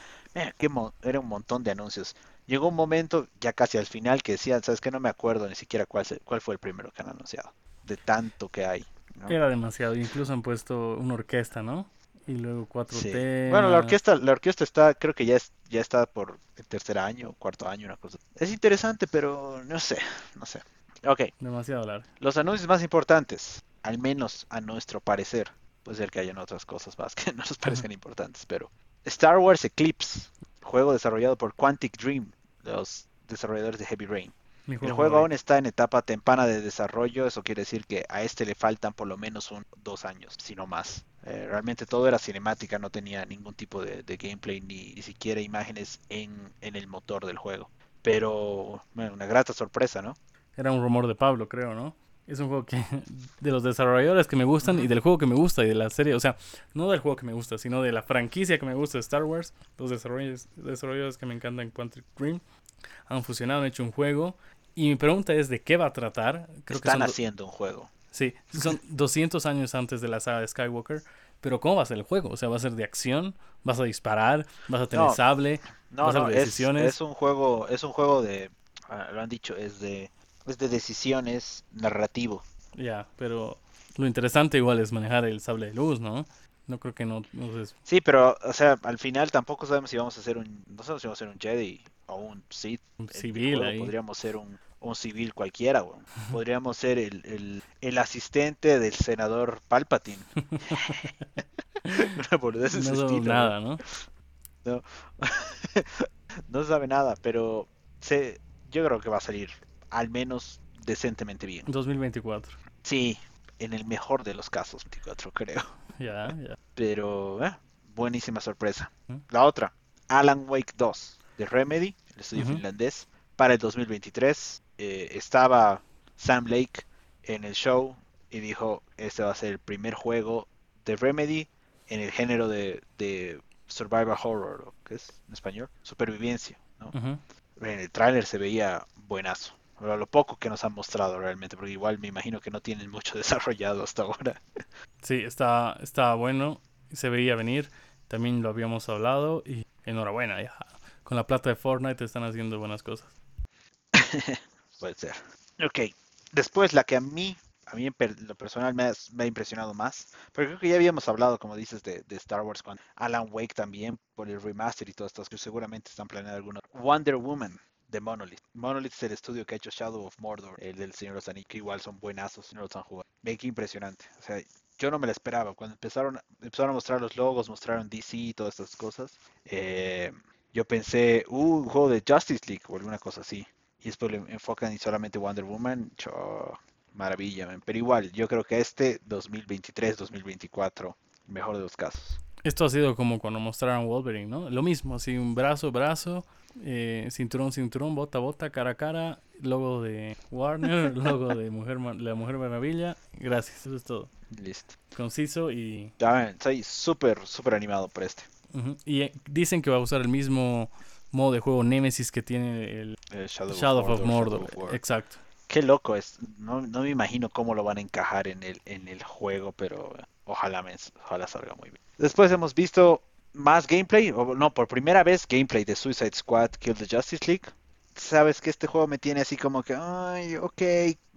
Qué mo- era un montón de anuncios. Llegó un momento, ya casi al final, que decían, ¿sabes qué? No me acuerdo ni siquiera cuál, se- cuál fue el primero que han anunciado. De tanto que hay. ¿no? Era demasiado. Incluso han puesto una orquesta, ¿no? Y luego cuatro Sí. temas. Bueno, la orquesta, la orquesta está, creo que ya es, ya está por el tercer año, cuarto año, una cosa. Es interesante, pero no sé, no sé. Ok, Demasiado largo. los anuncios más importantes, al menos a nuestro parecer. Puede ser que hayan otras cosas más que <laughs> no nos parezcan importantes, pero Star Wars Eclipse, juego desarrollado por Quantic Dream, los desarrolladores de Heavy Rain. El juego juego aún está en etapa temprana de desarrollo, eso quiere decir que a este le faltan por lo menos un, dos años, si no más. Eh, realmente todo era cinemática, no tenía ningún tipo de, de gameplay ni, ni siquiera imágenes en, en el motor del juego. Pero bueno, una grata sorpresa, ¿no? Era un rumor de Pablo, creo, ¿no? Es un juego que <laughs> de los desarrolladores que me gustan y del juego que me gusta y de la serie, o sea, no del juego que me gusta, sino de la franquicia que me gusta de Star Wars, los desarrolladores, desarrolladores que me encantan Quantic Dream han fusionado, han hecho un juego y mi pregunta es de qué va a tratar. Creo Están haciendo un juego. sí, son <laughs> 200 años antes de la saga de Skywalker, pero ¿cómo va a ser el juego? O sea, va a ser de acción, vas a disparar, vas a tener No. sable, No, vas a no, decisiones. es un juego, es un juego de, ah, lo han dicho, es de, es de decisiones narrativo. ya, pero lo interesante igual es manejar el sable de luz, ¿no? No creo que no, no sé, Sí, pero, o sea, al final tampoco sabemos si vamos a hacer un, no sabemos si vamos a hacer un Jedi o un Sith. un civil juego ahí. Podríamos ser un, un civil cualquiera. Podríamos ser el, el, el asistente del senador Palpatine. <laughs> Una boludez No estilo, nada, <laughs> ¿no? sabe nada, pero se, yo creo que va a salir al menos decentemente bien. 2024. Sí, en el mejor de los casos, 24 creo. <laughs> Ya, ya. Pero, eh, buenísima sorpresa. La otra, Alan Wake 2 de Remedy, el estudio finlandés, para el 2023. Eh, estaba Sam Lake en el show y dijo, este va a ser el primer juego de Remedy en el género de, de survival horror, ¿o ¿qué es en español? Supervivencia, ¿no? En el tráiler se veía buenazo. Pero lo poco que nos han mostrado realmente, porque igual me imagino que no tienen mucho <laughs> desarrollado hasta ahora. Sí, está, está bueno. Se veía venir. También lo habíamos hablado. Y enhorabuena, ya. Con la plata de Fortnite están haciendo buenas cosas. <laughs> Puede ser. Ok. Después la que a mí, a mí en lo personal me ha, impresionado más. Pero creo que ya habíamos hablado, como dices, de, Star Wars con Alan Wake también, por el remaster y todas estas que seguramente están planeando algunos. Wonder Woman de Monolith. Monolith es el estudio que ha hecho Shadow of Mordor, el del Señor Anillos, que igual son buenazos, no los han jugado. Ve qué impresionante. O sea, yo no me la esperaba. Cuando empezaron, empezaron a mostrar los logos, mostraron DC y todas estas cosas. eh, yo pensé, uh, un juego de Justice League o alguna cosa así. Y después le enfocan y solamente Wonder Woman. cho, maravilla, man. Pero igual, yo creo que este 2023, 2024, mejor de los casos. Esto ha sido como cuando mostraron Wolverine, ¿no? Lo mismo, así un brazo, brazo, eh, cinturón, cinturón, bota, bota, cara a cara, logo de Warner, <laughs> logo de Mujer, la Mujer Maravilla. Gracias, eso es todo. Listo. Conciso y, Ya ven, estoy súper, súper animado por este. y eh, dicen que va a usar el mismo modo de juego Nemesis que tiene el Eh, Shadow, Shadow of of Mordor. Exacto. Qué loco es. No, no me imagino cómo lo van a encajar en el, en el juego, pero ojalá, me, ojalá salga muy bien. Después hemos visto más gameplay, o no, por primera vez gameplay de Suicide Squad Kill the Justice League. Sabes que este juego me tiene así como que, ay, ok,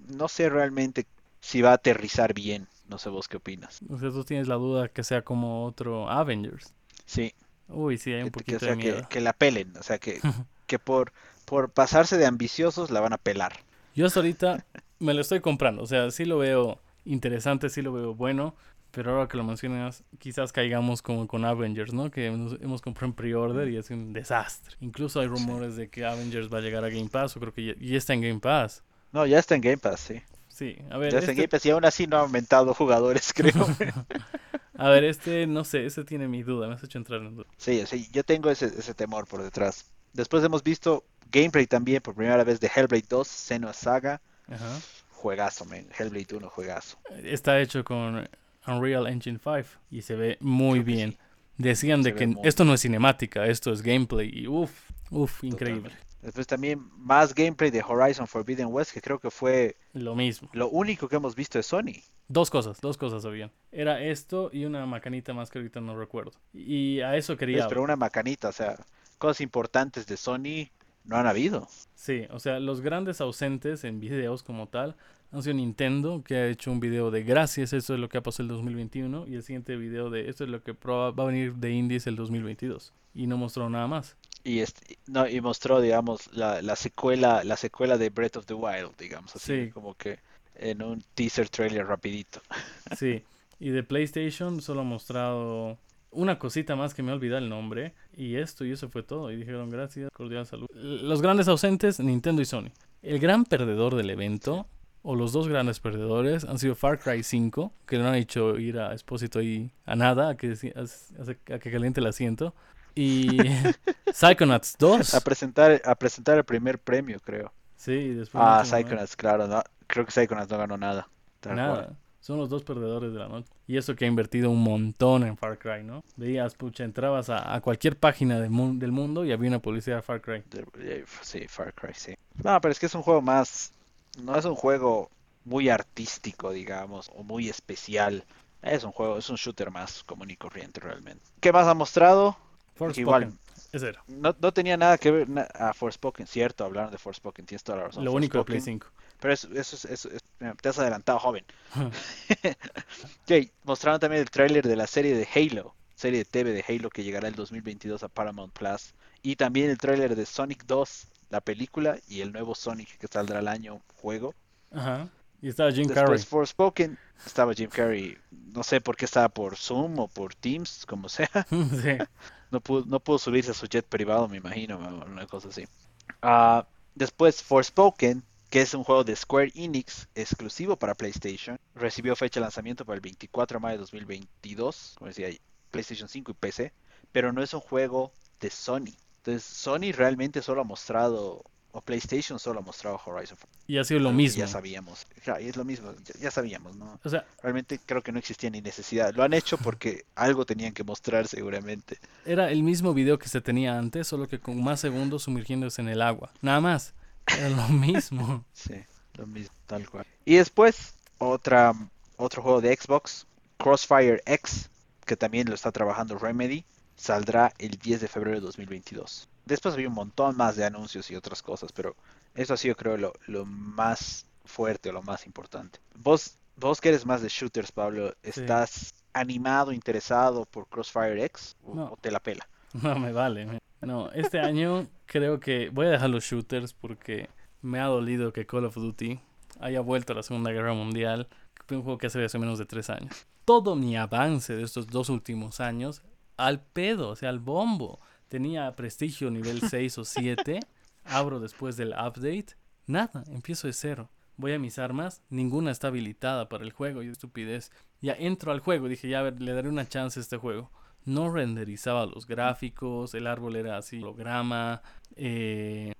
no sé realmente si va a aterrizar bien. No sé vos qué opinas. O sea, tú tienes la duda que sea como otro Avengers. Sí, Uy, sí, hay un que, poquito o sea, de miedo. que la pelen, o sea, que, <laughs> que por, por pasarse de ambiciosos la van a pelar. Yo hasta ahorita me lo estoy comprando. O sea, sí lo veo interesante, sí lo veo bueno. Pero ahora que lo mencionas, quizás caigamos como con Avengers, ¿no? Que hemos, hemos comprado en pre-order y es un desastre. Incluso hay rumores de que Avengers va a llegar a Game Pass, o creo que ya, ya está en Game Pass. No, ya está en Game Pass, sí. Sí, a ver. Ya este- Game Pass y aún así no ha aumentado jugadores, <laughs> creo. <laughs> A ver, este, no sé, ese tiene mi duda, me has hecho entrar en duda. Sí, sí, yo tengo ese, ese temor por detrás. Después hemos visto gameplay también por primera vez de Hellblade 2, Senua Saga. Ajá. Juegazo, man. Hellblade 1, juegazo. Está hecho con Unreal Engine 5 y se ve muy Creo que bien. sí. Decían Se de que muy esto no es cinemática, esto es gameplay y uff, uff, increíble. Después también más gameplay de Horizon Forbidden West, que creo que fue Lo mismo. lo único que hemos visto de Sony. Dos cosas, dos cosas habían. Era esto y una macanita más que ahorita no recuerdo. Y a eso quería... Es, pero una macanita, o sea, cosas importantes de Sony no han habido. Sí, o sea, los grandes ausentes en videos como tal han sido Nintendo, que ha hecho un video de gracias, esto es lo que ha pasado el 2021, y el siguiente video de esto es lo que va a venir de Indies el 2022. Y no mostró nada más. Y, este, no, y mostró, digamos, la, la secuela, la secuela de Breath of the Wild, digamos, así Sí. como que en un teaser trailer rapidito. <laughs> Sí, y de PlayStation solo ha mostrado una cosita más que me olvidé el nombre, y esto, y eso fue todo. Y dijeron gracias, cordial salud. Los grandes ausentes, Nintendo y Sony. El gran perdedor del evento, o los dos grandes perdedores, han sido Far Cry 5, que no han hecho ir a Espósito y a nada, a que, a- a que caliente el asiento. Y <laughs> Psychonauts 2. A presentar, a presentar el primer premio, creo. Sí, después no Ah, nada. Psychonauts, claro, no, creo que Psychonauts no ganó nada. cual. Nada. Son los dos perdedores de la noche. Y eso que ha invertido un montón en Far Cry, ¿no? Veías, pucha, entrabas a, a cualquier página del, mu- del mundo y había una publicidad de Far Cry. Sí, Far Cry, sí. No, pero es que es un juego más, no es un juego muy artístico, digamos, o muy especial. Es un juego, es un shooter más común y corriente realmente. ¿Qué más ha mostrado? Igual, no, no tenía nada que ver na- a Forspoken, cierto, hablaron de Forspoken, tienes toda la razón. Lo único de Play Forspoken, 5. Pero eso, eso, es- eso es- mira, te has adelantado, joven. <laughs> <laughs> Ok, mostraron también el tráiler de la serie de Halo, serie de TV de Halo que llegará el 2022 a Paramount Plus. Y también el tráiler de Sonic 2, la película, y el nuevo Sonic que saldrá el año juego. Ajá. Y estaba Jim Carrey. Después Forspoken, estaba Jim Carrey, no sé por qué estaba por Zoom o por Teams, como sea. <laughs> sí. No pudo, no pudo subirse a su jet privado, me imagino, una cosa así. Ah, después, Forspoken, que es un juego de Square Enix exclusivo para PlayStation, recibió fecha de lanzamiento para el 24 de mayo de 2022, como decía, PlayStation 5 y PC, pero no es un juego de Sony. Entonces, Sony realmente solo ha mostrado, o PlayStation solo ha mostrado Horizon. Y ha sido lo mismo. Ya sabíamos. Es lo mismo, ya, ya sabíamos, ¿no? O sea, Realmente creo que no existía ni necesidad. Lo han hecho <laughs> porque algo tenían que mostrar seguramente. era el mismo video que se tenía antes, solo que con más segundos sumergiéndose en el agua. Nada más. Era lo <laughs> mismo. Sí, lo mismo, tal cual. Y después, otra, otro juego de Xbox, Crossfire X, que también lo está trabajando Remedy, saldrá el 10 de febrero de 2022. Después había un montón más de anuncios y otras cosas, pero eso ha sido creo lo, lo más fuerte o lo más importante. Vos, vos que eres más de shooters, Pablo, ¿estás animado, interesado por Crossfire X o, No. o te la pela? <laughs> No me vale. me- No, este año creo que voy a dejar los shooters porque me ha dolido que Call of Duty haya vuelto a la Segunda Guerra Mundial, que fue un juego que hace hace menos de tres años. Todo mi avance de estos dos últimos años, al pedo, o sea, al bombo. Tenía prestigio nivel <laughs> 6 o 7, abro después del update, nada, empiezo de cero. Voy a mis armas, ninguna está habilitada para el juego, y estupidez. Ya entro al juego, dije, ya a ver, le daré una chance a este juego no renderizaba los gráficos, el árbol era así, holograma, eh,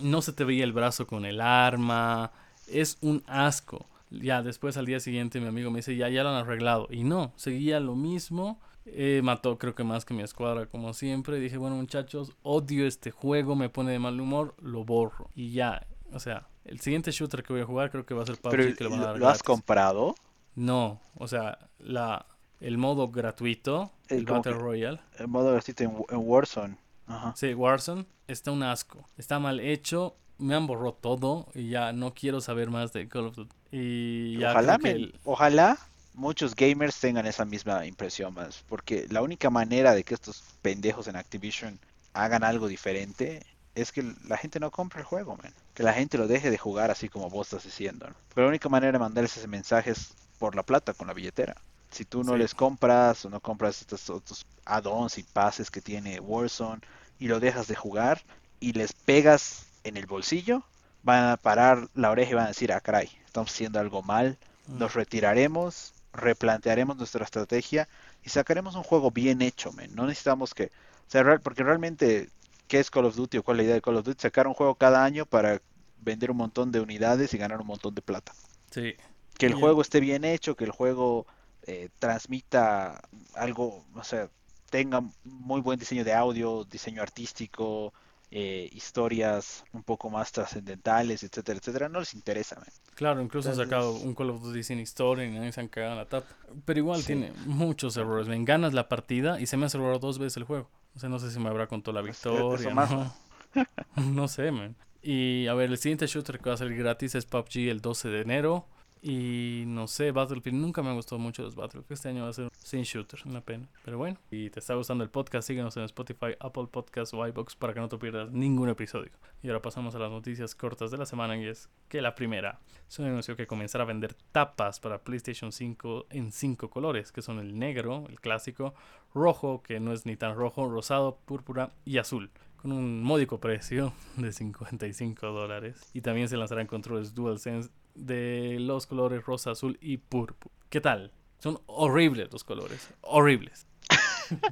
no se te veía el brazo con el arma, es un asco. Ya después al día siguiente mi amigo me dice, ya, ya lo han arreglado. Y no, seguía lo mismo. Eh, mató creo que más que mi escuadra como siempre. Dije, bueno muchachos, odio este juego, me pone de mal humor, lo borro. Y ya, o sea, el siguiente shooter que voy a jugar creo que va a ser PUBG Pero que lo van a ¿lo, dar lo has comprado? No, o sea, la, el modo gratuito, El el Battle que- Royale, El modo gratuito en, en Warzone. Ajá. sí, Warzone, está un asco. Está mal hecho, me han borrado todo y ya no quiero saber más de Call of Duty. Y ya Ojalá, el- ojalá muchos gamers tengan esa misma impresión más, porque la única manera de que estos pendejos en Activision hagan algo diferente es que la gente no compre el juego, man. Que la gente lo deje de jugar así como vos estás diciendo. ¿no? Pero la única manera de mandarles ese mensaje es por la plata, con la billetera. Si tú no Sí. les compras o no compras estos otros add-ons y pases que tiene Warzone y lo dejas de jugar y les pegas en el bolsillo, van a parar la oreja y van a decir, ah, caray, estamos haciendo algo mal, nos retiraremos, replantearemos nuestra estrategia y sacaremos un juego bien hecho, men. No necesitamos que, o sea, real- porque realmente, ¿qué es Call of Duty o cuál es la idea de Call of Duty? Sacar un juego cada año para vender un montón de unidades y ganar un montón de plata. Sí, Que el juego esté bien hecho, que el juego eh, transmita algo, o sea, tenga muy buen diseño de audio, diseño artístico, eh, historias un poco más trascendentales, etcétera, etcétera. No les interesa, men. claro, incluso han sacado Entonces- un Call of Duty sin historia y nadie se han cagado en la tapa. Pero igual Sí. tiene muchos errores. Me ganas la partida y se me ha cerrado dos veces el juego. O sea, no sé si me habrá contado la Pues, victoria. eso más, ¿no? <laughs> no sé, man. Y a ver, el siguiente shooter que va a salir gratis es PUBG el 12 de enero. Y no sé, Battlefield nunca me han gustado mucho los Battlefield. Este año va a ser sin shooter, una pena. Pero bueno, si te está gustando el podcast, síguenos en Spotify, Apple Podcasts o iBox para que no te pierdas ningún episodio. Y ahora pasamos a las noticias cortas de la semana y es que la primera Sony anunció que comenzará a vender tapas para PlayStation 5 en cinco colores, que son el negro, el clásico, rojo, que no es ni tan rojo, rosado, púrpura y azul, con un módico precio de 55 dólares. Y también se lanzarán controles DualSense de los colores rosa, azul y púrpura. ¿Qué tal? Son horribles los colores, horribles. <laughs>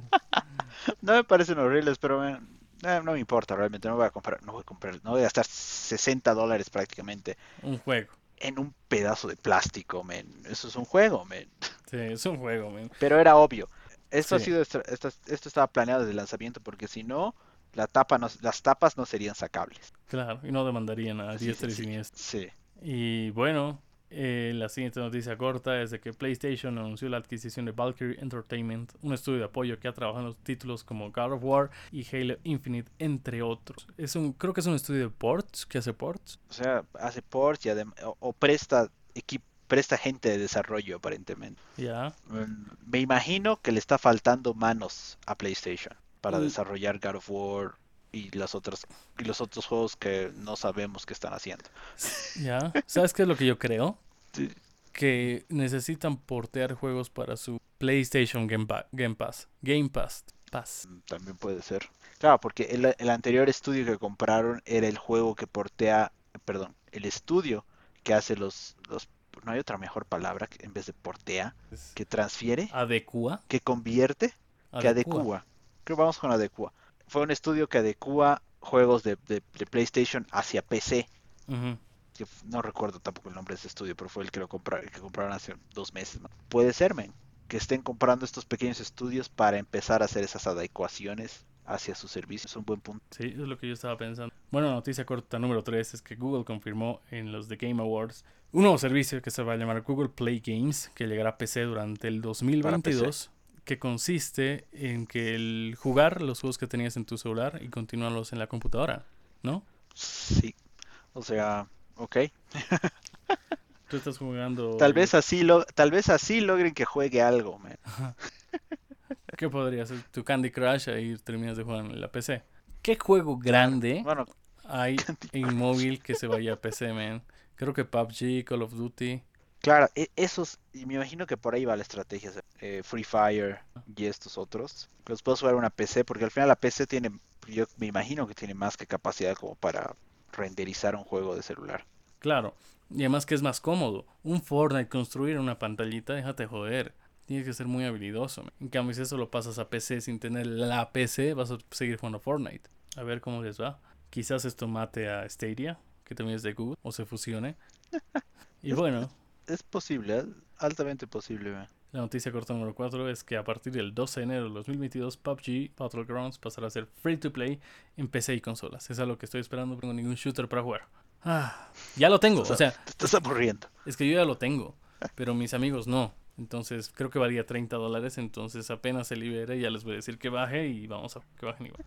No me parecen horribles, pero men, eh, no me importa realmente. No voy a comprar, no voy a comprar, no voy a gastar 60 dólares prácticamente Un juego. en un pedazo de plástico, men. Eso es un juego, men. Sí, es un juego, man. Pero era obvio. Esto ha sido esto, esto estaba planeado desde el lanzamiento porque si no, la tapa no- las tapas no serían sacables. Claro, y no demandarían a diestra y siniestra. Sí. Y bueno, eh, la siguiente noticia corta es de que PlayStation anunció la adquisición de Valkyrie Entertainment, un estudio de apoyo que ha trabajado en los títulos como God of War y Halo Infinite, entre otros. Es un, creo que es un estudio de ports, que hace ports. O sea, hace ports y o, o presta equipo, presta gente de desarrollo aparentemente. Ya, Mm, Me imagino que le está faltando manos a PlayStation para Mm. desarrollar God of War y las otras y los otros juegos que no sabemos qué están haciendo. ya. ¿Sabes qué es lo que yo creo? <laughs> Sí. Que necesitan portear juegos para su PlayStation Game, Pa- Game Pass. Game Pass. Pass. Mm, También puede ser. Claro, porque el, el anterior estudio que compraron era el juego que portea, perdón, el estudio que hace los, los no hay otra mejor palabra que- en vez de portea, que transfiere, Adecua. que convierte, que adecua. Creo que vamos con adecua. Fue un estudio que adecua juegos de, de- de PlayStation hacia PC. Que no recuerdo tampoco el nombre de ese estudio, pero fue el que lo compraron, que compraron hace dos meses. ¿no? Puede ser, men, que estén comprando estos pequeños estudios para empezar a hacer esas adecuaciones hacia sus servicios. Es un buen punto. Sí, es lo que yo estaba pensando. Bueno, noticia corta número 3 es que Google confirmó en los The Game Awards un nuevo servicio que se va a llamar Google Play Games, que llegará a PC durante el 2022, que consiste en que el jugar los juegos que tenías en tu celular y continuarlos en la computadora, ¿no? Sí. O sea, ok. <laughs> Tú estás jugando... Tal vez así lo, tal vez así logren que juegue algo, man. ¿Qué podría ser? Tu Candy Crush ahí terminas de jugar en la PC. ¿Qué juego grande Bueno, hay en móvil que se vaya a PC, man? Creo que PUBG, Call of Duty... claro, e- esos, y me imagino que por ahí va la estrategia. eh, Free Fire y estos otros. Los puedes jugar en una PC, porque al final la PC tiene, yo me imagino que tiene más que capacidad como para renderizar un juego de celular. Claro, y además que es más cómodo. Un Fortnite construir una pantallita, déjate joder. Tienes que ser muy habilidoso. man. En cambio, si eso lo pasas a PC sin tener la PC, vas a seguir jugando Fortnite. A ver cómo les va. Quizás esto mate a Stadia, que también es de Google, o se fusione. <laughs> Y bueno, Es posible, ¿eh? altamente posible. man. la noticia corta número 4 es que a partir del 12 de enero de 2022, PUBG Battlegrounds pasará a ser free to play en PC y consolas. Es algo que estoy esperando, no tengo ningún shooter para jugar. Ah, ya lo tengo, o sea, Te estás aburriendo. Es que yo ya lo tengo, pero mis amigos no. Entonces creo que valía 30 dólares. Entonces apenas se libere ya les voy a decir que baje y vamos a que bajen igual.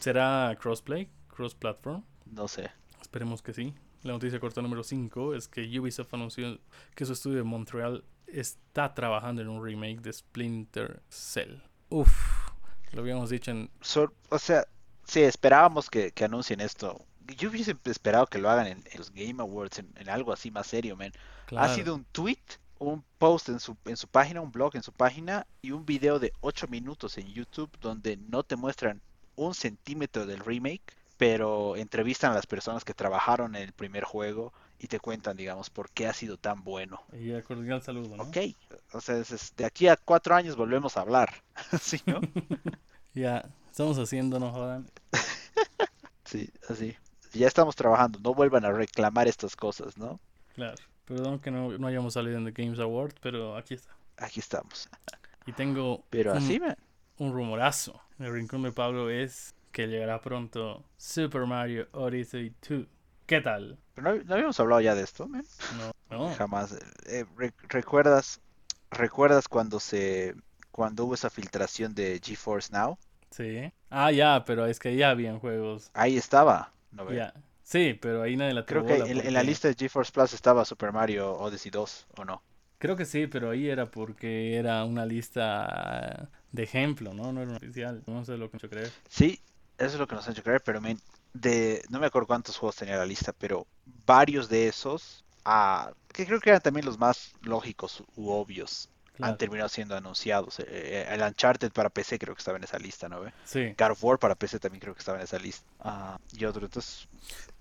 ¿Será crossplay? ¿Cross-platform? No sé. Esperemos que sí. La noticia corta número 5 es que Ubisoft anunció que su estudio de Montreal está trabajando en un remake de Splinter Cell. Uf, lo habíamos dicho en... O sea, sí, esperábamos que, que anuncien esto. Yo hubiese esperado que lo hagan en, en los Game Awards, en, en algo así más serio, man. Claro, ¿Ha sido un tweet un post en su, en su página, un blog en su página y un video de 8 minutos en YouTube donde no te muestran un centímetro del remake, pero entrevistan a las personas que trabajaron en el primer juego y te cuentan, digamos, por qué ha sido tan bueno. Y a cordial saludo, ¿no? Ok, o sea, es- de aquí a cuatro años volvemos a hablar, <laughs> ¿sí, no? <laughs> Ya, estamos haciendo, no jodan. <laughs> Sí, así. Ya estamos trabajando, no vuelvan a reclamar estas cosas, ¿no? Claro. Perdón que no, no hayamos salido en The Games Award, pero aquí está. Aquí estamos. Y tengo Pero un, así, man. un rumorazo. El rincón de Pablo es que llegará pronto Super Mario Odyssey 2. ¿Qué tal? Pero no, no habíamos hablado ya de esto, man. No, no. Jamás. Eh, re- ¿Recuerdas, recuerdas cuando se, cuando hubo esa filtración de GeForce Now? Sí. Ah, ya, pero es que ya habían juegos. Ahí estaba, ¿no? Ya. Sí, pero ahí nadie la Creo que en, en la lista de GeForce Plus estaba Super Mario Odyssey 2, ¿o no? Creo que sí, pero ahí era porque era una lista de ejemplo, ¿no? No era una oficial. No sé lo que yo creer. Sí, eso es lo que nos han hecho creer, pero men, de, no me acuerdo cuántos juegos tenía la lista, pero varios de esos, ah, que creo que eran también los más lógicos u obvios, Claro. han terminado siendo anunciados. Eh, eh, el Uncharted para PC creo que estaba en esa lista, ¿no ve? Sí. God of War para PC también creo que estaba en esa lista. Ah, y otro, entonces,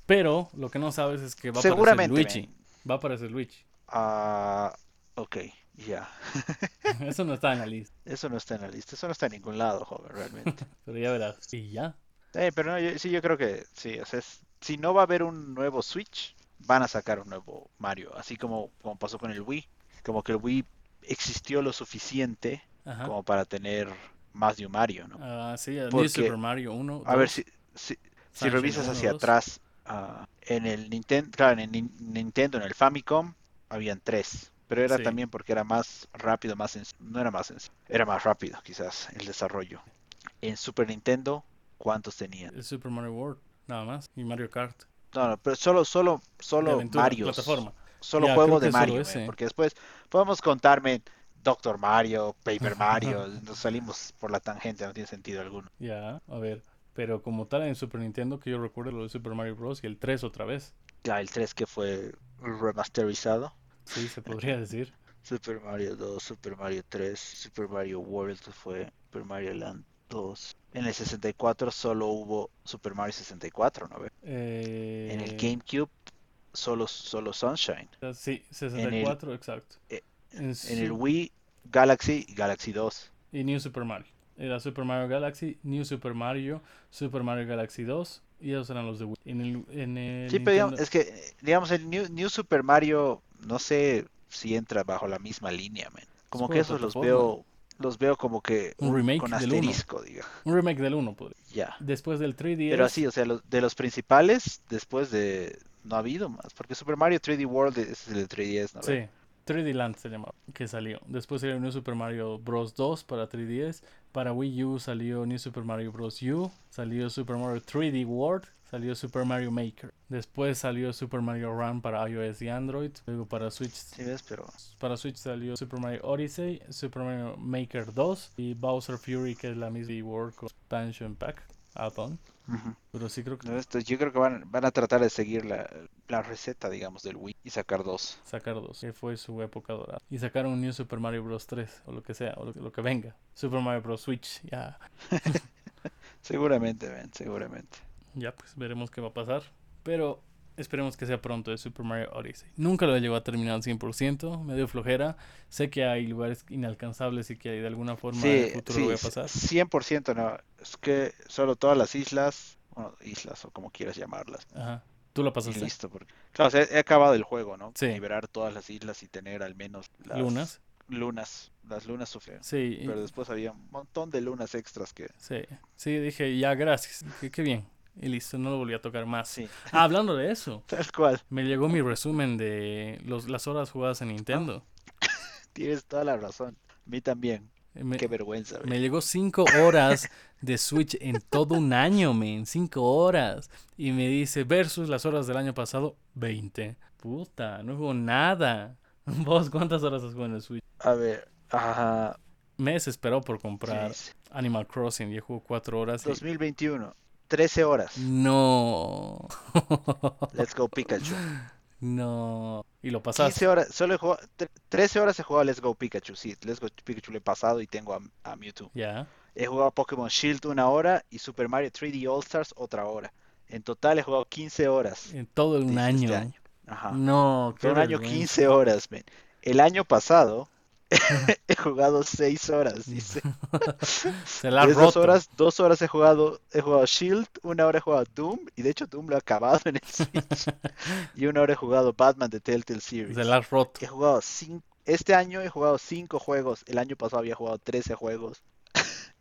Pero lo que no sabes es que va a aparecer Luigi. men. Va a aparecer Luigi. Ah, ok, ya. <laughs> Eso no está en la lista, Eso no está en la lista, eso no está en ningún lado, joven, realmente. <laughs> pero ya verás. Y ya. Eh, pero no, yo- sí, yo creo que sí. O sea, es- si no va a haber un nuevo Switch, van a sacar un nuevo Mario. Así como, como pasó con el Wii. Como que el Wii existió lo suficiente Ajá. como para tener más de un Mario, ¿no? Ah, sí, el Porque- Super Mario 1. A ver, 2, si, si, si Sunshine revisas 1, hacia 2. atrás, ah, en el Nintendo, claro, en el Nin- Nintendo, en el Famicom, habían tres. Pero era Sí. también porque era más rápido, más no era más sencillo, era más rápido quizás el desarrollo. En Super Nintendo, ¿cuántos tenían? El Super Mario World, nada más. Y Mario Kart. No, no, pero solo, solo, solo aventura, Marios. plataforma. Solo Ya, juego creo que de Mario, ese. men, porque después podemos contarme Doctor Mario, Paper Mario, <laughs> nos salimos por la tangente, no tiene sentido alguno. Ya, a ver. Pero como tal en Super Nintendo, que yo recuerdo lo de Super Mario Bros. y el 3 otra vez. Ya el 3 que fue remasterizado. Sí, se podría <laughs> decir. Super Mario 2, Super Mario 3, Super Mario World fue Super Mario Land 2. En el 64 solo hubo Super Mario 64, ¿no ve? Eh, En el GameCube solo, solo Sunshine. Sí, 64, exacto. eh, En, En el Wii, Galaxy y Galaxy 2. y New Super Mario. Era Super Mario Galaxy, New Super Mario, Super Mario Galaxy 2 y esos eran los de Wii. En el, en el Sí, pero digamos, es que, eh, digamos, el New, New Super Mario, no sé si entra bajo la misma línea, man. Como Es que esos los veo, los veo como que Un remake con del uno. asterisco, diga. un remake del 1, podría. Ya. Después del 3DS. Pero así, o sea, los- de los principales, después de... No ha habido más, porque Super Mario 3D World es el de 3DS, ¿no? Sí, 3D Land se llamaba, que salió. Después salió New Super Mario Bros. 2 para 3DS. Para Wii U salió New Super Mario Bros. U. Salió Super Mario 3D World. Salió Super Mario Maker. Después salió Super Mario Run para iOS y Android. Luego para Switch. Sí, ves, pero... Para Switch salió Super Mario Odyssey, Super Mario Maker 2 y Bowser Fury, que es la misma World Expansion Pack add-on. Pero sí creo que No, esto- yo creo que van, van a tratar de seguir la, la receta, digamos, del Wii y sacar dos. sacar dos, que fue su época dorada. Y sacaron un New Super Mario Bros. 3, o lo que sea, o lo que, lo que venga. Super Mario Bros. Switch, ya. <laughs> Seguramente, man, seguramente. Ya, pues veremos qué va a pasar. Pero esperemos que sea pronto de Super Mario Odyssey. Nunca lo llegó a terminar al 100%, me dio flojera. Sé que hay lugares inalcanzables y que de alguna forma en el Sí, futuro sí, lo voy a pasar. 100% no. Es que solo todas las islas, bueno, islas o como quieras llamarlas. Ajá. ¿Tú lo Y pasaste? listo, porque... Claro, o sea, he acabado el juego, ¿no? Sí. Liberar todas las islas y tener al menos las Lunas. lunas. Las lunas sufrieron. Sí, Pero después había un montón de lunas extras que... sí. Sí, dije, ya, gracias. Qué, qué bien. Y listo, no lo volví a tocar más. Sí, Ah, <laughs> hablando de eso, tal cual. me llegó mi resumen de los, las horas jugadas en. Nintendo. <laughs> Tienes toda la razón. A mí también. Me, Qué vergüenza. me llegó 5 horas de Switch en todo un año, men. 5 horas. Y me dice, versus las horas del año pasado, 20. Puta, no juego nada. <laughs> ¿Vos cuántas horas has jugado en el Switch? A ver, ajá. Me desesperó por comprar sí. Animal Crossing. Yo juego 4 horas. y- 2021. 13 horas. No. Let's go Pikachu. No. Y lo pasaste. 15 horas, solo he jugado, tre- 13 horas he jugado Let's Go Pikachu, sí, Let's Go Pikachu lo he pasado y tengo a, a Mewtwo. Ya. He jugado Pokémon Shield una hora y Super Mario 3D All Stars otra hora. En total he jugado 15 horas En todo un de año. este año. Ajá. No, qué Todo un año vergüenza. 15 horas. El año pasado <laughs> he jugado 6 horas, dice. <laughs> Se la roto. horas, dos horas he jugado, he jugado Shield, una hora he jugado Doom, y de hecho Doom lo he acabado en el <laughs> Switch. Y una hora he jugado Batman de Telltale Series. Se la ha roto. He jugado cinco, este año he jugado 5 juegos, el año pasado había jugado 13 juegos.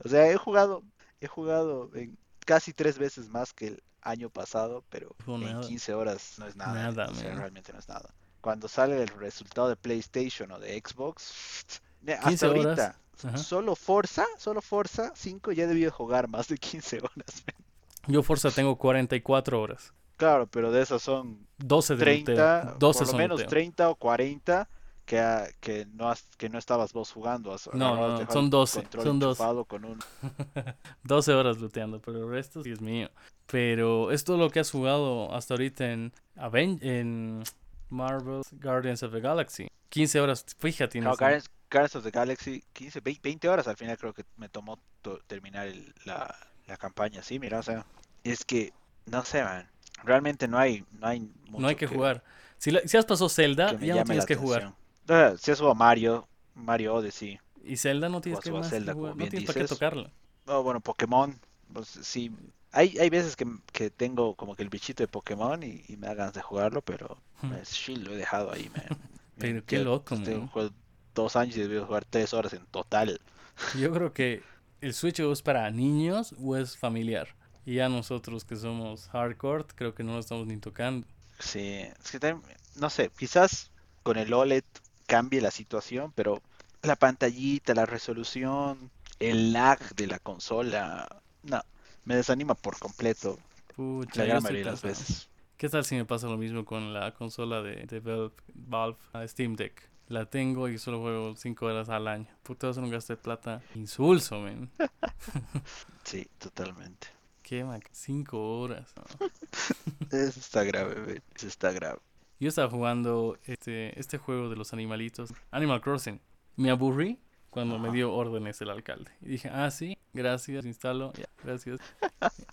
O sea, he jugado, he jugado en casi tres veces más que el año pasado, pero Fue en nada. 15 horas no es nada. Nada, o sea, man. realmente no es nada. Cuando sale el resultado de PlayStation o de Xbox, <sniffs> ne- 15 hasta ahorita, Ajá. solo Forza, solo Forza 5 ya he debido jugar más de 15 <laughs> horas. Yo Forza tengo 44 horas. Claro, pero de esas son 12 de 30, luteo. 12 por lo menos luteo. 30 o 40 que, ha- que, no, has- que no estabas vos jugando. has- No, no, dejabas son el 12, control son 12. enchufado con un <laughs> 12 horas luteando, pero el resto sí es mío. Pero esto es lo que has jugado hasta ahorita en, Aven en Marvel's Guardians of the Galaxy. 15 horas, fíjate. Nathan. Guardians, Guardians of the Galaxy, 15, 20, 20 horas al final creo que me tomó to- terminar el- la, la campaña. Sí, mira, o sea, es que, no sé, man, realmente no hay, no hay mucho No hay que jugar. Si, la- si has pasado Zelda, que ya no tienes que jugar. atención. Ah, si has jugado Mario, Mario Odyssey, Y Zelda no tienes que más que Zelda, jugar. como No tienes para qué tocarla. oh, bueno, Pokémon, pues sí, hay, hay veces que, que tengo como que el bichito de Pokémon y, y me da ganas de jugarlo, pero Hmm. es Shield lo he dejado ahí, man. <laughs> Pero qué Ya, loco, este man. juego dos años y debí jugar tres horas en total. Yo creo que el Switch o es para niños o es familiar. Y ya nosotros que somos hardcore, creo que no lo estamos ni tocando. Sí, es que también, no sé, quizás con el OLED cambie la situación, pero la pantallita, la resolución, el lag de la consola, no, me desanima por completo Pucha, la gran estoy mayoría de las veces. ¿Qué tal si me pasa lo mismo con la consola de, de Valve, Steam Deck? La tengo y solo juego 5 horas al año. Puta, eso es un gasto de plata insulso, men. <laughs> Sí, totalmente. ¿Qué, man? 5 horas. ¿no? <laughs> Eso está grave, ve, eso está grave. Yo estaba jugando este, este juego de los animalitos, Animal Crossing. Me aburrí cuando me dio órdenes el alcalde. Y dije, ah, sí, gracias, instalo, ya, gracias.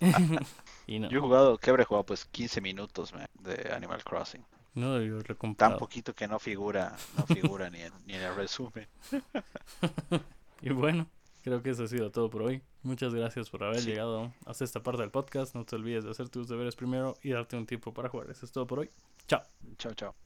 <laughs> <laughs> y no, Yo he jugado, ¿qué habré jugado? Pues 15 minutos man, de Animal Crossing. no debió haberlo Tan comprado. poquito que no figura, no figura ni en, ni en el resumen. <laughs> Y bueno, creo que eso ha sido todo por hoy. Muchas gracias por haber Sí. llegado hasta esta parte del podcast. No te olvides de hacer tus deberes primero y darte un tiempo para jugar. Eso es todo por hoy. Chao. Chao, chao.